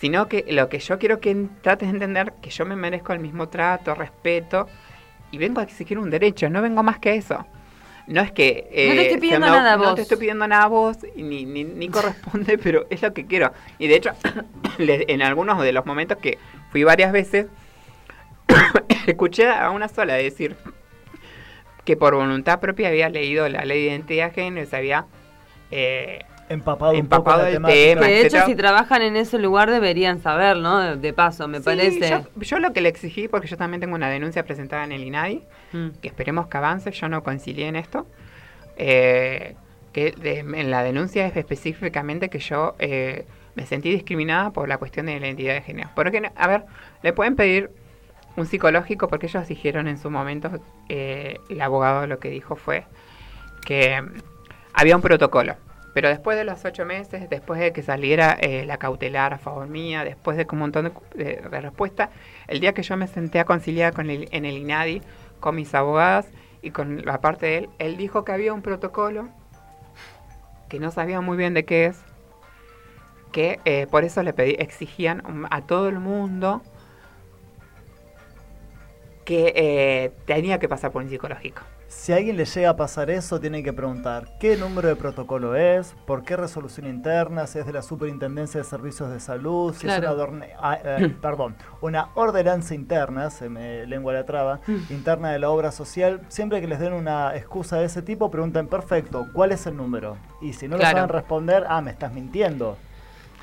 Sino que lo que yo quiero que trates de entender, que yo me merezco el mismo trato, respeto, y vengo a exigir un derecho, no vengo más que eso. No es que... No te eh, estoy pidiendo me- nada a No vos. te estoy pidiendo nada a vos, ni, ni, ni corresponde, pero es lo que quiero. Y de hecho, en algunos de los momentos que fui varias veces, escuché a una sola decir que por voluntad propia había leído la ley de identidad de género y se había eh, Empapado, un Empapado poco la del temática. tema. De hecho, si trabajan en ese lugar deberían saber, ¿no? De, de paso, me Sí, parece. Yo, yo lo que le exigí, porque yo también tengo una denuncia presentada en el INADI, Mm. que esperemos que avance, yo no concilié en esto. eh, que de- en la denuncia es específicamente que yo eh, me sentí discriminada por la cuestión de la identidad de género. Porque, no- a ver, le pueden pedir un psicológico porque ellos dijeron en su momento, eh, el abogado lo que dijo fue que había un protocolo. Pero después de los ocho meses, después de que saliera eh, la cautelar a favor mía, después de un montón de, de, respuestas, el día que yo me senté a conciliar con el, en el INADI con mis abogadas y con la parte de él, él dijo que había un protocolo que no sabía muy bien de qué es, que eh, por eso le pedí, exigían a todo el mundo que eh, tenía que pasar por un psicológico. Si a alguien le llega a pasar eso, tiene que preguntar qué número de protocolo es, por qué resolución interna, si es de la Superintendencia de Servicios de Salud, si Claro. es una, adorne- ah, eh, perdón, una ordenanza interna, se me lengua la traba, interna de la obra social. Siempre que les den una excusa de ese tipo, pregunten, perfecto, ¿cuál es el número? Y si no lo saben responder, ah, me estás mintiendo.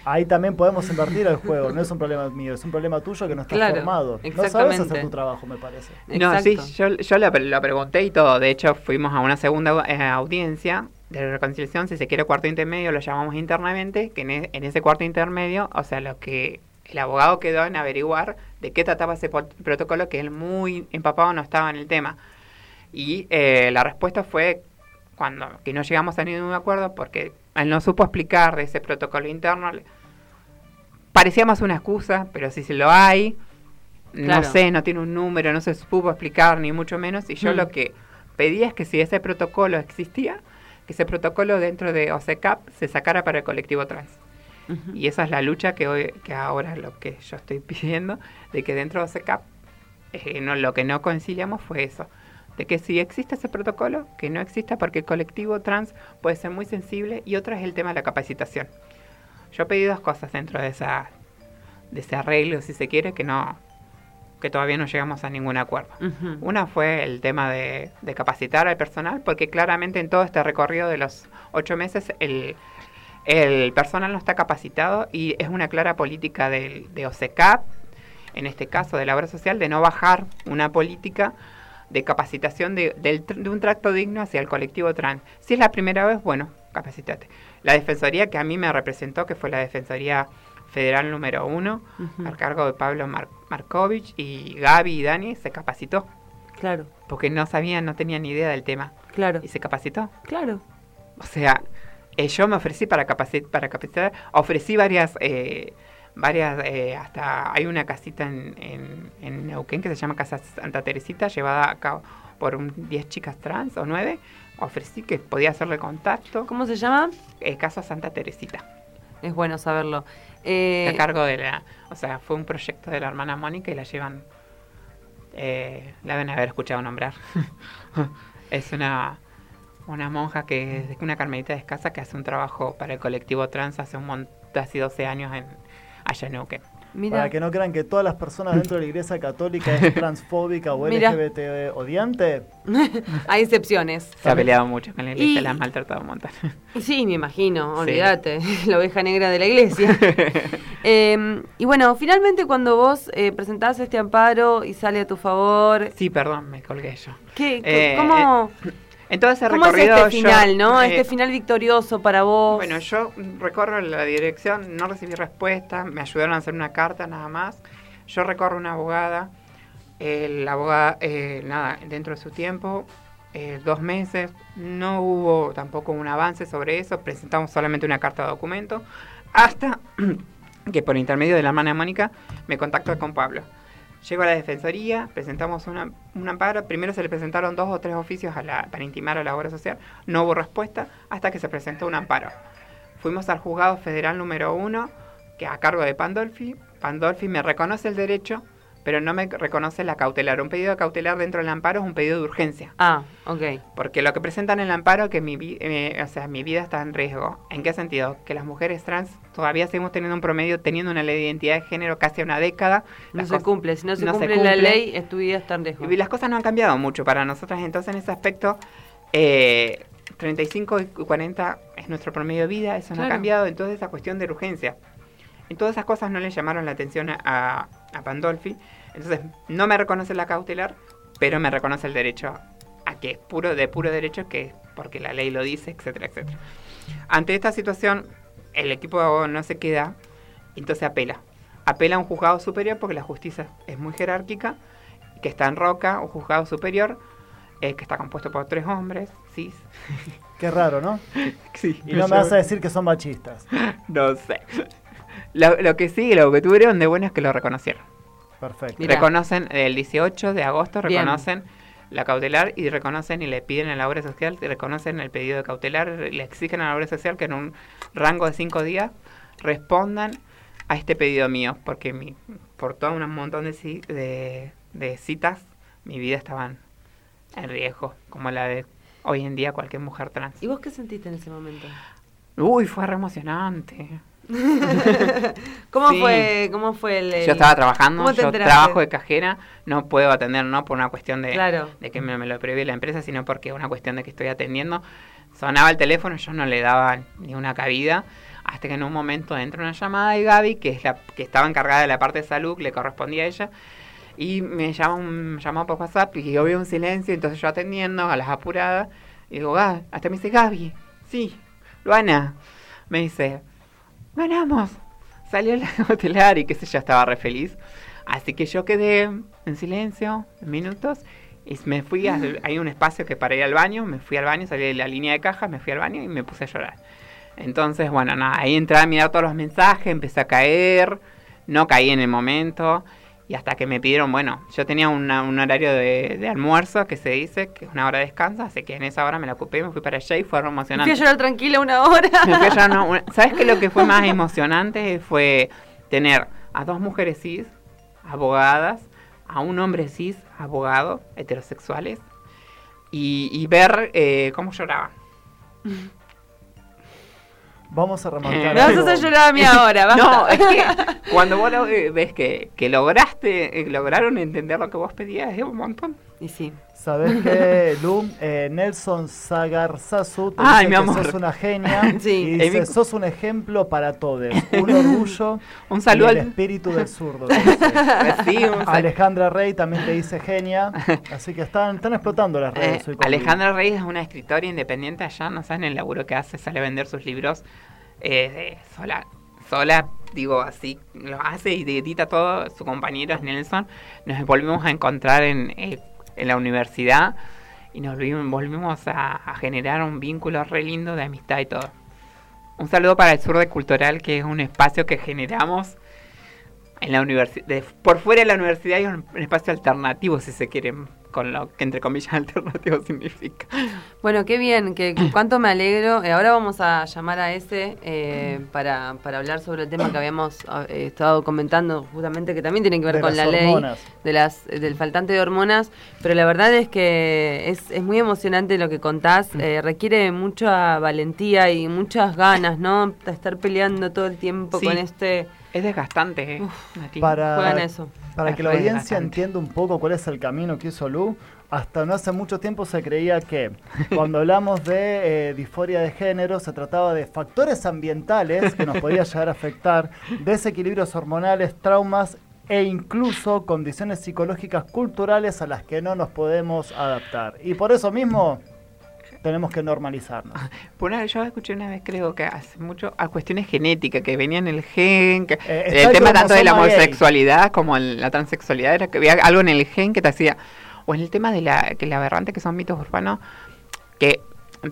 Ahí también podemos invertir el juego, no es un problema mío, es un problema tuyo que no estás Claro, formado. No sabes hacer tu trabajo, me parece. No, sí, yo, yo lo, lo pregunté y todo. De hecho, fuimos a una segunda eh, audiencia de reconciliación, si se quiere cuarto intermedio, lo llamamos internamente, que en, e- en ese cuarto intermedio, o sea, lo que el abogado quedó en averiguar de qué trataba ese protocolo, que él muy empapado no estaba en el tema. Y eh, la respuesta fue cuando que no llegamos a ningún acuerdo porque él no supo explicar de ese protocolo interno. Parecía más una excusa, pero si se lo hay, Claro. no sé, no tiene un número, no se supo explicar ni mucho menos. Y yo Mm. lo que pedía es que si ese protocolo existía, que ese protocolo dentro de OCECAP se sacara para el colectivo trans. Y esa es la lucha que hoy, que ahora lo que yo estoy pidiendo, de que dentro de OCECAP, eh, no, lo que no conciliamos fue eso. De que si existe ese protocolo, que no exista porque el colectivo trans puede ser muy sensible y otra es el tema de la capacitación. Yo pedí dos cosas dentro de esa de ese arreglo, si se quiere, que no que todavía no llegamos a ningún acuerdo. Una fue el tema de, de capacitar al personal, porque claramente en todo este recorrido de los ocho meses el, el personal no está capacitado y es una clara política del, de OCECAP, en este caso de la obra social, de no bajar una política de capacitación de, de un tracto digno hacia el colectivo trans. Si es la primera vez, bueno, capacitate. La defensoría que a mí me representó, que fue la Defensoría Federal número uno, Ujú. al cargo de Pablo Mar- Markovich y Gaby y Dani, se capacitó. Claro, Porque no sabían, no tenían ni idea del tema. claro, Y se capacitó. claro. O sea, eh, yo me ofrecí para, capaci- para capacitar, ofrecí varias, eh, varias, eh, hasta hay una casita en, en, en Neuquén que se llama Casa Santa Teresita, llevada a cabo por un 10 chicas trans o 9. Ofrecí que podía hacerle contacto. ¿Cómo se llama? Eh, Casa Santa Teresita, Es bueno saberlo. Eh, a cargo de la, o sea, fue un proyecto de la hermana Mónica y la llevan, eh, la deben haber escuchado nombrar. es una, una monja que es una carmelita descalza que hace un trabajo para el colectivo trans hace un mon- casi 12 años en allá en Neuquén. mira, Para que no crean que todas las personas dentro de la iglesia católica es transfóbica o. LGBT odiante. hay excepciones. Se ha peleado mucho con la iglesia, Y- la ha maltratado un montón. Sí, me imagino, Sí. olvídate, la oveja negra de la iglesia. Eh, y bueno, finalmente cuando vos eh, presentás este amparo y sale a tu favor, sí, perdón, me colgué yo. ¿qué, Eh, ¿cómo, En todo ese cómo es recorrido este final, yo, no? eh, este final victorioso para vos. Bueno, yo recorro la dirección, no recibí respuesta, me ayudaron a hacer una carta nada más. Yo recorro una abogada, el abogada, eh, nada, dentro de su tiempo, eh, dos meses, no hubo tampoco un avance sobre eso, presentamos solamente una carta de documento, hasta que por intermedio de la hermana Mónica me contactó con Pablo. Llego a la defensoría, presentamos una, un amparo. Primero se le presentaron dos o tres oficios a la- para intimar a la obra social. No hubo respuesta hasta que se presentó un amparo. Fuimos al juzgado federal número uno, que a cargo de Pandolfi. Pandolfi me reconoce el derecho, pero no me reconoce la cautelar. Un pedido de cautelar dentro del amparo es un pedido de urgencia. Ah, ok. Porque lo que presentan en el amparo es que mi, eh, o sea, mi vida está en riesgo. ¿En qué sentido? Que las mujeres trans todavía seguimos teniendo un promedio, teniendo una ley de identidad de género casi una década. No se cumple, si no se no se cumple la ley, es tu vida está en riesgo. y las cosas no han cambiado mucho para nosotras, entonces en ese aspecto eh, 35 y 40 es nuestro promedio de vida, eso no ha cambiado, entonces esa cuestión de urgencia. En todas esas cosas no le llamaron la atención a, a Pandolfi, entonces no me reconoce la cautelar, pero me reconoce el derecho a que es puro de puro derecho, que es porque la ley lo dice, etcétera, etcétera. Ante esta situación, el equipo no se queda, entonces apela. Apela a un juzgado superior porque la justicia es muy jerárquica, que está en Roca, un juzgado superior, eh, que está compuesto por tres hombres, cis. Qué raro, ¿no? Sí. Y no me vas a decir que son machistas. No sé. Lo, lo que sí, lo que tuvieron de bueno es que lo reconocieron. Perfecto. Y reconocen el 18 de agosto, Bien. reconocen la cautelar y reconocen y le piden a la obra social, y reconocen el pedido de cautelar, le exigen a la obra social que en un rango de cinco días respondan a este pedido mío, porque mi, por todo un montón de, de, de citas mi vida estaba en- en riesgo, como la de hoy en día cualquier mujer trans. ¿Y vos qué sentiste en ese momento? Uy, fue re emocionante. ¿Cómo Sí. fue, cómo fue el, el- Yo estaba trabajando, ¿Cómo te yo enteraste? trabajo de cajera, no puedo atender no por una cuestión de, Claro. de que me, me lo prevé la empresa, sino porque es una cuestión de que estoy atendiendo. Sonaba el teléfono, yo no le daba ni una cabida, hasta que en un momento entra una llamada de Gaby, que es la que estaba encargada de la parte de salud, le correspondía a ella, y me llama un llamó por WhatsApp y yo veo un silencio, entonces yo atendiendo a las apuradas, y digo, ah, hasta me dice Gaby, sí, Luana, me dice, ganamos, salió la hotelar y qué sé yo, estaba re feliz. Así que yo quedé en silencio, minutos, y me fui, al- hay un espacio que para ir al baño, me fui al baño, salí de la línea de caja, me fui al baño y me puse a llorar. Entonces, bueno, nada, ahí entré a mirar todos los mensajes, empecé a caer, no caí en el momento, y hasta que me pidieron, bueno, yo tenía una- un horario de, de almuerzo que se dice, que es una hora de descanso, así que en esa hora me la ocupé, me fui para allá y fue re Me emocionante. fui a llorar tranquila una hora. Me fui a llorar una- una- ¿Sabes qué? Lo que fue más emocionante fue tener a dos mujeres cis, abogadas, a un hombre cis, abogado, heterosexuales, y, y ver eh, cómo lloraban. Vamos a remarcar. Me vas a hacer llorar a mí ahora, basta. No, es que cuando vos lo- eh, ves que, que lograste, eh, lograron entender lo que vos pedías, es un montón. Y sí. ¿Sabés qué, Lu? Eh, Nelson Sagarzazu te Ay, dice mi que amor. sos una genia Sí. y Eh, dice, sos un ejemplo para todos, un orgullo Un saludo y el al- espíritu del zurdo. te dice. Sí, un sal- Alejandra Rey también te dice genia, así que están, están explotando las Eh, redes. hoy con Alejandra Reyes es una escritora independiente allá, no saben el laburo que hace, sale a vender sus libros eh, sola, sola, digo así, lo hace y edita todo, su compañero es Nelson, nos volvimos a encontrar en, eh, en la universidad y nos volvimos, a generar un vínculo re lindo de amistad y todo. Un saludo para el Sur de Cultural, que es un espacio que generamos en la universidad, por fuera de la universidad hay un, un espacio alternativo, si se quieren, con lo que entre comillas alternativo significa. Bueno, qué bien, que cuánto me alegro. Eh, ahora vamos a llamar a ese eh, para, para hablar sobre el tema que habíamos eh, estado comentando, justamente que también tiene que ver De con las la ley de las del faltante de hormonas. Pero la verdad es que es, es muy emocionante lo que contás. eh, requiere mucha valentía y muchas ganas, ¿no? Estar peleando todo el tiempo Sí. con este. Es desgastante, eh. Para, Juegan eso. para Es que la audiencia desgastante. entienda un poco cuál es el camino que hizo Lu, hasta no hace mucho tiempo se creía que cuando hablamos de eh, disforia de género se trataba de factores ambientales que nos podían llegar a afectar, desequilibrios hormonales, traumas e incluso condiciones psicológicas culturales a las que no nos podemos adaptar. Y por eso mismo tenemos que normalizarnos. Por una- yo escuché una vez, creo que hace mucho, a cuestiones genéticas, que venían en el gen, que Eh, el tema tanto de la cromosoma gay. homosexualidad como la transexualidad, era que había algo en el gen que te hacía, o en el tema de la, que la aberrante que son mitos urbanos, que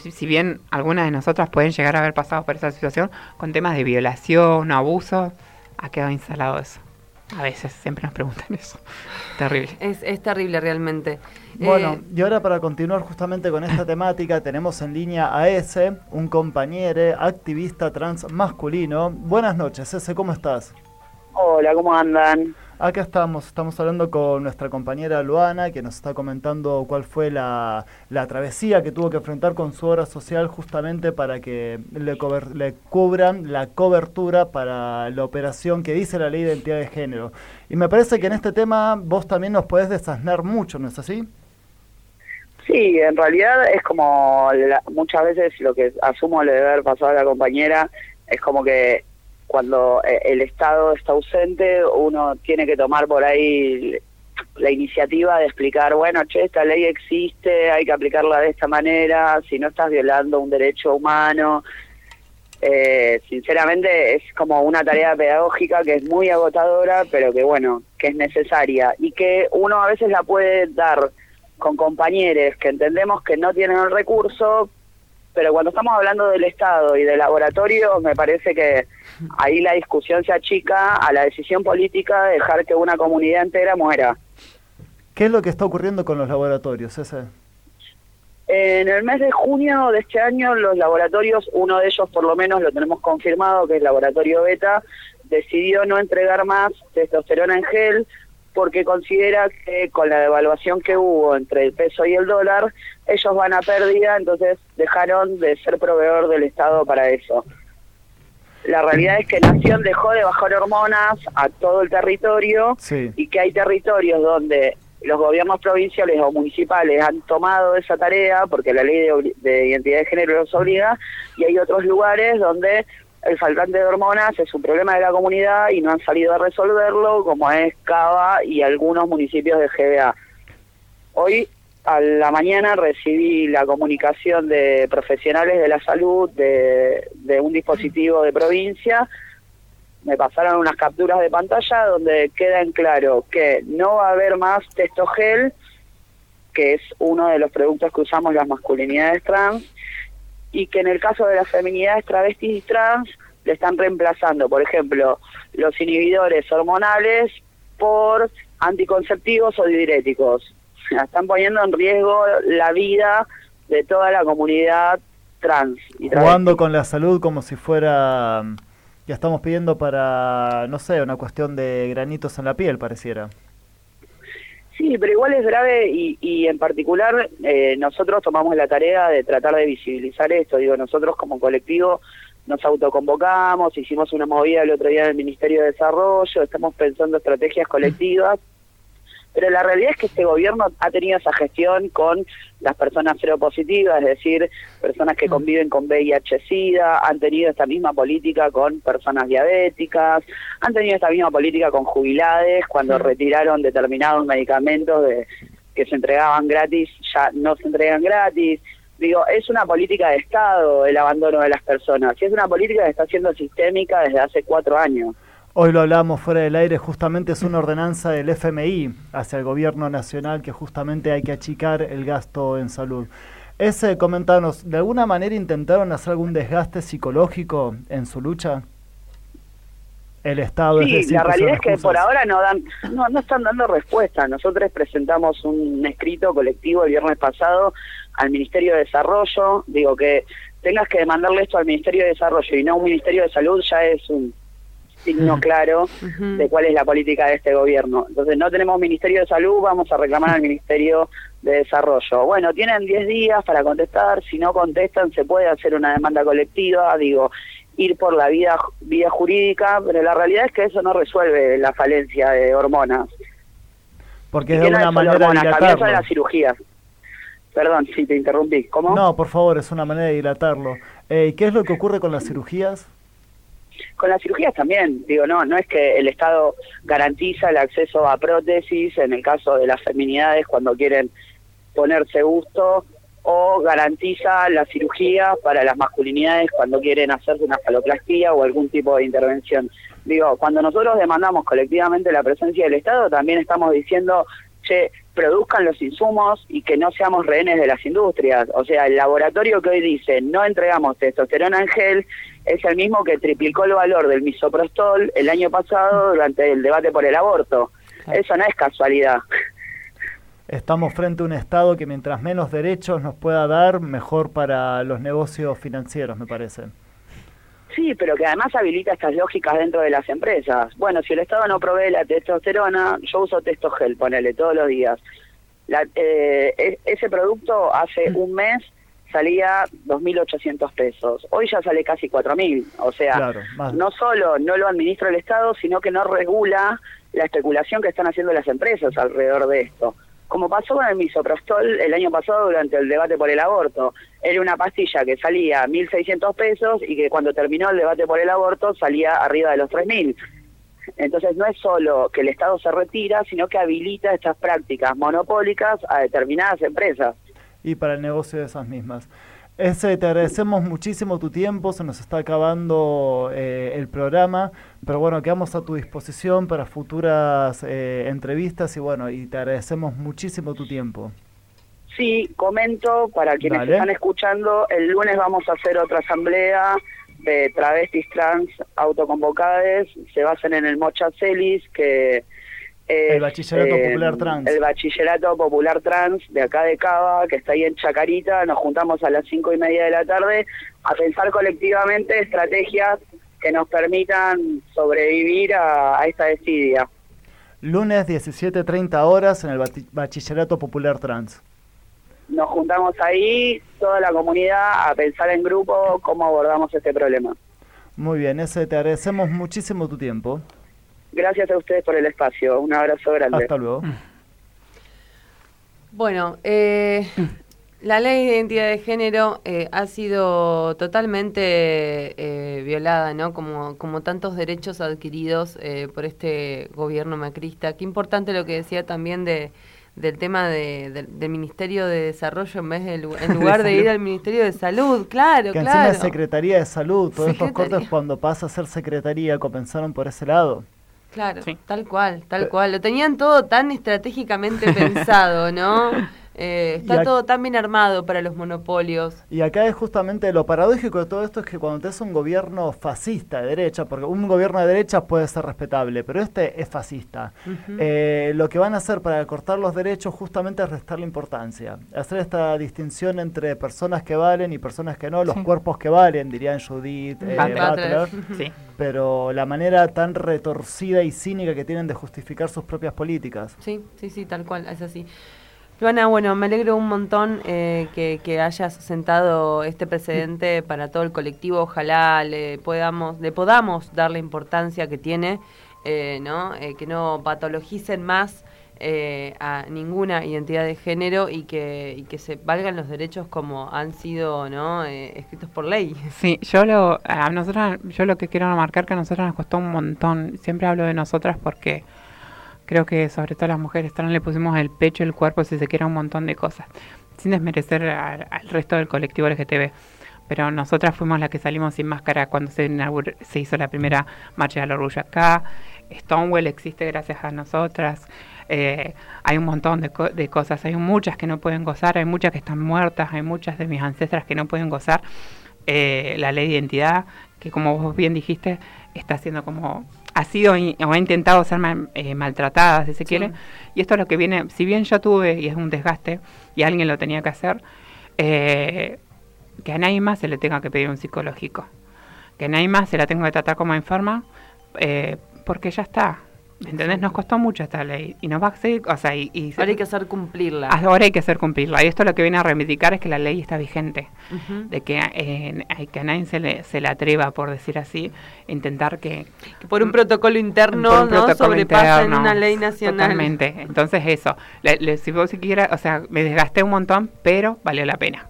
si- si bien algunas de nosotras pueden llegar a haber pasado por esa situación, con temas de violación o abuso, ha quedado instalado eso. A veces siempre nos preguntan eso. Terrible. Es, es terrible realmente. Bueno, Eh, y ahora para continuar justamente con esta temática, tenemos en línea a ese, un compañero activista trans masculino. Buenas noches, ese, ¿cómo estás? Hola, ¿cómo andan? Acá estamos, estamos hablando con nuestra compañera Luana, que nos está comentando cuál fue la, la travesía que tuvo que enfrentar con su obra social justamente para que le, cober- le cubran la cobertura para la operación que dice la ley de identidad de género. Y me parece que en este tema vos también nos podés desasnar mucho, ¿no es así? Sí, en realidad es como muchas veces lo que asumo le debe haber pasado a la compañera, es como que cuando eh, el Estado está ausente, uno tiene que tomar por ahí la iniciativa de explicar, bueno, che, esta ley existe, hay que aplicarla de esta manera, si no estás violando un derecho humano. Eh, sinceramente es como una tarea pedagógica que es muy agotadora, pero que bueno, que es necesaria y que uno a veces la puede dar con compañeros que entendemos que no tienen el recurso, pero cuando estamos hablando del Estado y de laboratorios, me parece que ahí la discusión se achica a la decisión política de dejar que una comunidad entera muera. ¿Qué es lo que está ocurriendo con los laboratorios, ese? En el mes de junio de este año, los laboratorios, uno de ellos por lo menos lo tenemos confirmado, que es el Laboratorio Beta, decidió no entregar más testosterona en gel porque considera que con la devaluación que hubo entre el peso y el dólar, ellos van a pérdida, entonces dejaron de ser proveedor del Estado para eso. La realidad es que Nación dejó de bajar hormonas a todo el territorio Sí. y que hay territorios donde los gobiernos provinciales o municipales han tomado esa tarea porque la ley de, de identidad de género los obliga y hay otros lugares donde el faltante de hormonas es un problema de la comunidad y no han salido a resolverlo como es Cava y algunos municipios de GBA. Hoy a la mañana recibí la comunicación de profesionales de la salud de, de un dispositivo de provincia me pasaron unas capturas de pantalla donde queda en claro que no va a haber más testogel, que es uno de los productos que usamos las masculinidades trans, y que en el caso de las feminidades travestis y trans le están reemplazando, por ejemplo, los inhibidores hormonales por anticonceptivos o diuréticos. Están poniendo en riesgo la vida de toda la comunidad trans y. Jugando con la salud como si fuera... mm, Ya estamos pidiendo para, no sé, una cuestión de granitos en la piel, pareciera. Sí, pero igual es grave y, y en particular eh, nosotros tomamos la tarea de tratar de visibilizar esto. Digo, nosotros como colectivo nos autoconvocamos, hicimos una movida el otro día en el Ministerio de Desarrollo, estamos pensando estrategias colectivas, pero la realidad es que este gobierno ha tenido esa gestión con las personas seropositivas, es decir, personas que conviven con VIH-Sida, han tenido esta misma política con personas diabéticas, han tenido esta misma política con jubilades, cuando retiraron determinados medicamentos de, que se entregaban gratis, ya no se entregan gratis. Digo, es una política de Estado el abandono de las personas, y es una política que está siendo sistémica desde hace cuatro años. Hoy lo hablábamos fuera del aire, justamente es una ordenanza del FMI hacia el gobierno nacional que justamente hay que achicar el gasto en salud. Ese, comentanos, ¿de alguna manera intentaron hacer algún desgaste psicológico en su lucha? El Estado, es decir, la realidad es que por ahora no dan, no, no están dando respuesta. Nosotros presentamos un escrito colectivo el viernes pasado al Ministerio de Desarrollo. Digo que tengas que demandarle esto al Ministerio de Desarrollo y no a un Ministerio de Salud ya es un signo claro de cuál es la política de este gobierno. Entonces no tenemos Ministerio de Salud, vamos a reclamar al Ministerio de Desarrollo. Bueno, tienen 10 días para contestar, si no contestan se puede hacer una demanda colectiva, digo, ir por la vía, vía jurídica, pero la realidad es que eso no resuelve la falencia de hormonas. Porque ¿Y es de solo manera hormonas? Dilatarlo. las cirugías. Perdón, si te interrumpí. ¿Cómo? No, por favor, es una manera de dilatarlo. Eh, ¿y ¿Qué es lo que ocurre con las cirugías? Con las cirugías también, digo, no, no es que el Estado garantiza el acceso a prótesis en el caso de las feminidades cuando quieren ponerse gusto o garantiza la cirugía para las masculinidades cuando quieren hacerse una faloplastía o algún tipo de intervención. Digo, cuando nosotros demandamos colectivamente la presencia del Estado, también estamos diciendo, che, produzcan los insumos y que no seamos rehenes de las industrias. O sea, el laboratorio que hoy dice no entregamos testosterona en gel es el mismo que triplicó el valor del misoprostol el año pasado durante el debate por el aborto. Eso no es casualidad. Estamos frente a un Estado que mientras menos derechos nos pueda dar, mejor para los negocios financieros, me parece. Sí, pero que además habilita estas lógicas dentro de las empresas. Bueno, si el Estado no provee la testosterona, yo uso testogel, ponele, todos los días. La- eh, e- ese producto hace un mes salía 2.800 pesos. Hoy ya sale casi 4.000. O sea, Claro, no solo no lo administra el Estado, sino que no regula la especulación que están haciendo las empresas alrededor de esto. Como pasó con el misoprostol el año pasado durante el debate por el aborto. Era una pastilla que salía 1.600 pesos y que cuando terminó el debate por el aborto salía arriba de los 3.000. Entonces no es solo que el Estado se retira, sino que habilita estas prácticas monopólicas a determinadas empresas. y para el negocio de esas mismas. Ese, te agradecemos muchísimo tu tiempo, se nos está acabando eh, el programa, pero bueno, quedamos a tu disposición para futuras eh, entrevistas y bueno, y te agradecemos muchísimo tu tiempo. Sí, comento para quienes Dale. están escuchando, el lunes vamos a hacer otra asamblea de travestis trans autoconvocades, se basan en el Mocha Celis, que es, El Bachillerato eh, Popular Trans. El Bachillerato Popular Trans de acá de Cava, que está ahí en Chacarita, nos juntamos a las cinco y media de la tarde a pensar colectivamente estrategias que nos permitan sobrevivir a, a esta desidia. Lunes 17.30 horas en el Bachillerato Popular Trans. Nos juntamos ahí, toda la comunidad, a pensar en grupo cómo abordamos este problema. Muy bien, ese te agradecemos muchísimo tu tiempo. Gracias a ustedes por el espacio. Un abrazo grande. Hasta luego. Bueno, eh, la ley de identidad de género eh, ha sido totalmente eh, violada, ¿no? Como, como tantos derechos adquiridos eh, por este gobierno macrista. Qué importante lo que decía también de del tema de, del- del Ministerio de Desarrollo en vez de en lugar de ir al Ministerio de Salud, claro, que encima claro. es Secretaría de Salud, todos estos cortes cuando pasa a ser Secretaría comenzaron por ese lado. Claro, tal cual, tal cual. Lo tenían todo tan estratégicamente pensado, ¿no? Eh, está todo tan bien armado para los monopolios. Y acá es justamente lo paradójico de todo esto es que cuando tenés un gobierno fascista de derecha, porque un gobierno de derecha puede ser respetable, pero este es fascista, eh, lo que van a hacer para cortar los derechos justamente es restarle importancia, hacer esta distinción entre personas que valen y personas que no, los Sí. cuerpos que valen, dirían Judith, eh, Butler. Butler, Sí. pero la manera tan retorcida y cínica que tienen de justificar sus propias políticas. Sí, sí, sí, tal cual, es así. Luana, bueno, me alegro un montón eh, que, hayas sentado este precedente para todo el colectivo. Ojalá le podamos, le podamos dar la importancia que tiene, eh, ¿no? Eh, que no patologicen más eh, a ninguna identidad de género y que, se valgan los derechos como han sido, ¿no? Eh, escritos por ley. Sí, yo lo, a nosotras, yo lo que quiero remarcar que a nosotras nos costó un montón. Siempre hablo de nosotras porque creo que sobre todo las mujeres trans le pusimos el pecho, el cuerpo, si se quiere, un montón de cosas, sin desmerecer al, al resto del colectivo LGTB. Pero nosotras fuimos las que salimos sin máscara cuando se, se hizo la primera marcha del orgullo acá. Stonewall existe gracias a nosotras. Eh, hay un montón de, co- de cosas. Hay muchas que no pueden gozar, hay muchas que están muertas, hay muchas de mis ancestras que no pueden gozar. Eh, la ley de identidad, que como vos bien dijiste, está siendo como ha sido in- o ha intentado ser mal- eh, maltratada, si se quiere. Y esto es lo que viene, si bien yo tuve, y es un desgaste, y alguien lo tenía que hacer, eh, que a nadie más se le tenga que pedir un psicológico. Que a nadie más se la tenga que tratar como enferma, eh, porque ya está. ¿Me ¿Entendés? Nos costó mucho esta ley. Y nos va a seguir, o sea, y, y- Ahora hay que hacer cumplirla. Ahora hay que hacer cumplirla. Y esto lo que viene a reivindicar es que la ley está vigente. De que, eh, que a nadie se le, se le atreva, por decir así, intentar que... Que por un protocolo interno un no sobrepasen interno, una ley nacional. Totalmente. Entonces eso. Le- le- si vos siquiera, o sea, me desgasté un montón, pero valió la pena.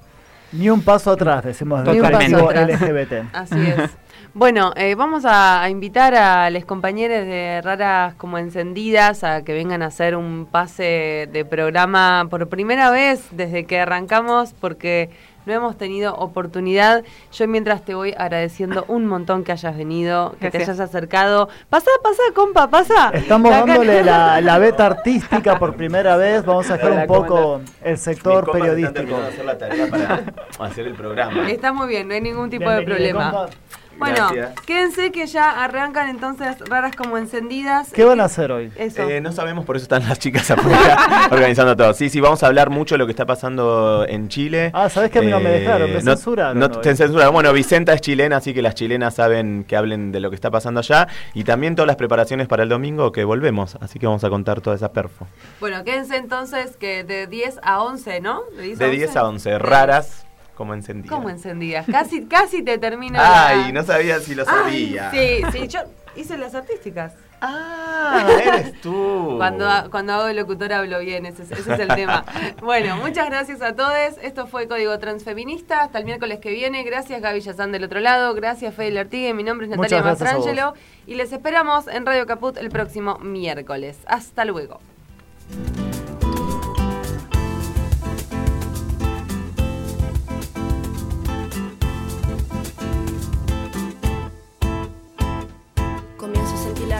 Ni un paso atrás, decimos del Ni un paso atrás. LGBT. Así es. Bueno, eh, vamos a, a invitar a los compañeros de Raras como Encendidas a que vengan a hacer un pase de programa por primera vez desde que arrancamos porque no hemos tenido oportunidad. Yo mientras te voy agradeciendo un montón que hayas venido, que te hayas acercado. Pasa, pasa, compa, pasa. Estamos dándole la, la beta artística por primera vez. Vamos a dejar un ¿cómo poco el sector periodístico. terminando de hacer la tarea para hacer el programa. Está muy bien, no hay ningún tipo Bienvenido, de problema. compa. Bueno, Gracias. quédense que ya arrancan entonces raras como encendidas. ¿Qué van a hacer hoy? Eso. Eh, no sabemos, por eso están las chicas afuera organizando todo. Sí, sí, vamos a hablar mucho de lo que está pasando en Chile. Ah, ¿sabés que a mí no me dejaron? Me Eh, no- censuraron No, hoy. te censuraron. Bueno, Vicenta es chilena, así que las chilenas saben que hablen de lo que está pasando allá. Y también todas las preparaciones para el domingo que volvemos. Así que vamos a contar toda esa perfo. Bueno, quédense entonces que de 10 a 11, ¿no? De 10 a 11, raras como encendidas. ¿Cómo encendidas? Casi, casi te termino. Ay, la- no sabía si lo Ay, sabía. sí, sí, yo hice las artísticas. Ah, eres tú. Cuando, cuando hago de locutor hablo bien, ese, es- ese es el tema. Bueno, muchas gracias a todos. Esto fue Código Transfeminista. Hasta el miércoles que viene. Gracias Gaby Yazán del otro lado. Gracias Fede Artigue. Mi nombre es Natalia. Mastrangelo. Y les esperamos en Radio Caput el próximo miércoles. Hasta luego.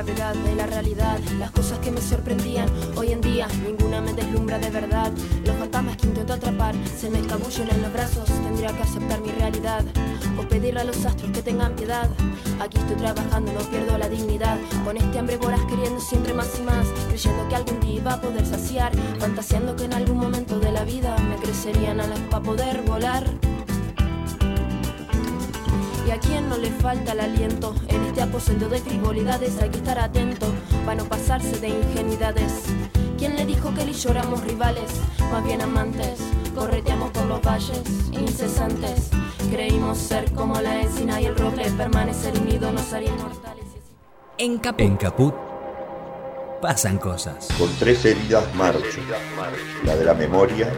Verdad de la realidad, las cosas que me sorprendían. Hoy en día ninguna me deslumbra de verdad. Los fantasmas que intento atrapar se me escabullen en los brazos. Tendría que aceptar mi realidad o pedirle a los astros que tengan piedad. Aquí estoy trabajando, no pierdo la dignidad. Con este hambre voraz queriendo siempre más y más, creyendo que algún día iba a poder saciar, fantaseando que en algún momento de la vida me crecerían alas para poder volar. A quien no le falta el aliento en este aposento de frivolidades hay que estar atento para no pasarse de ingenuidades. ¿Quién le dijo que él y yo éramos rivales? Más bien amantes, correteamos por los valles incesantes. Creímos ser como la encina y el roble, permanecer unidos nos haría inmortales. En Caput. En Caput pasan cosas. Con tres heridas marcho. La de la memoria,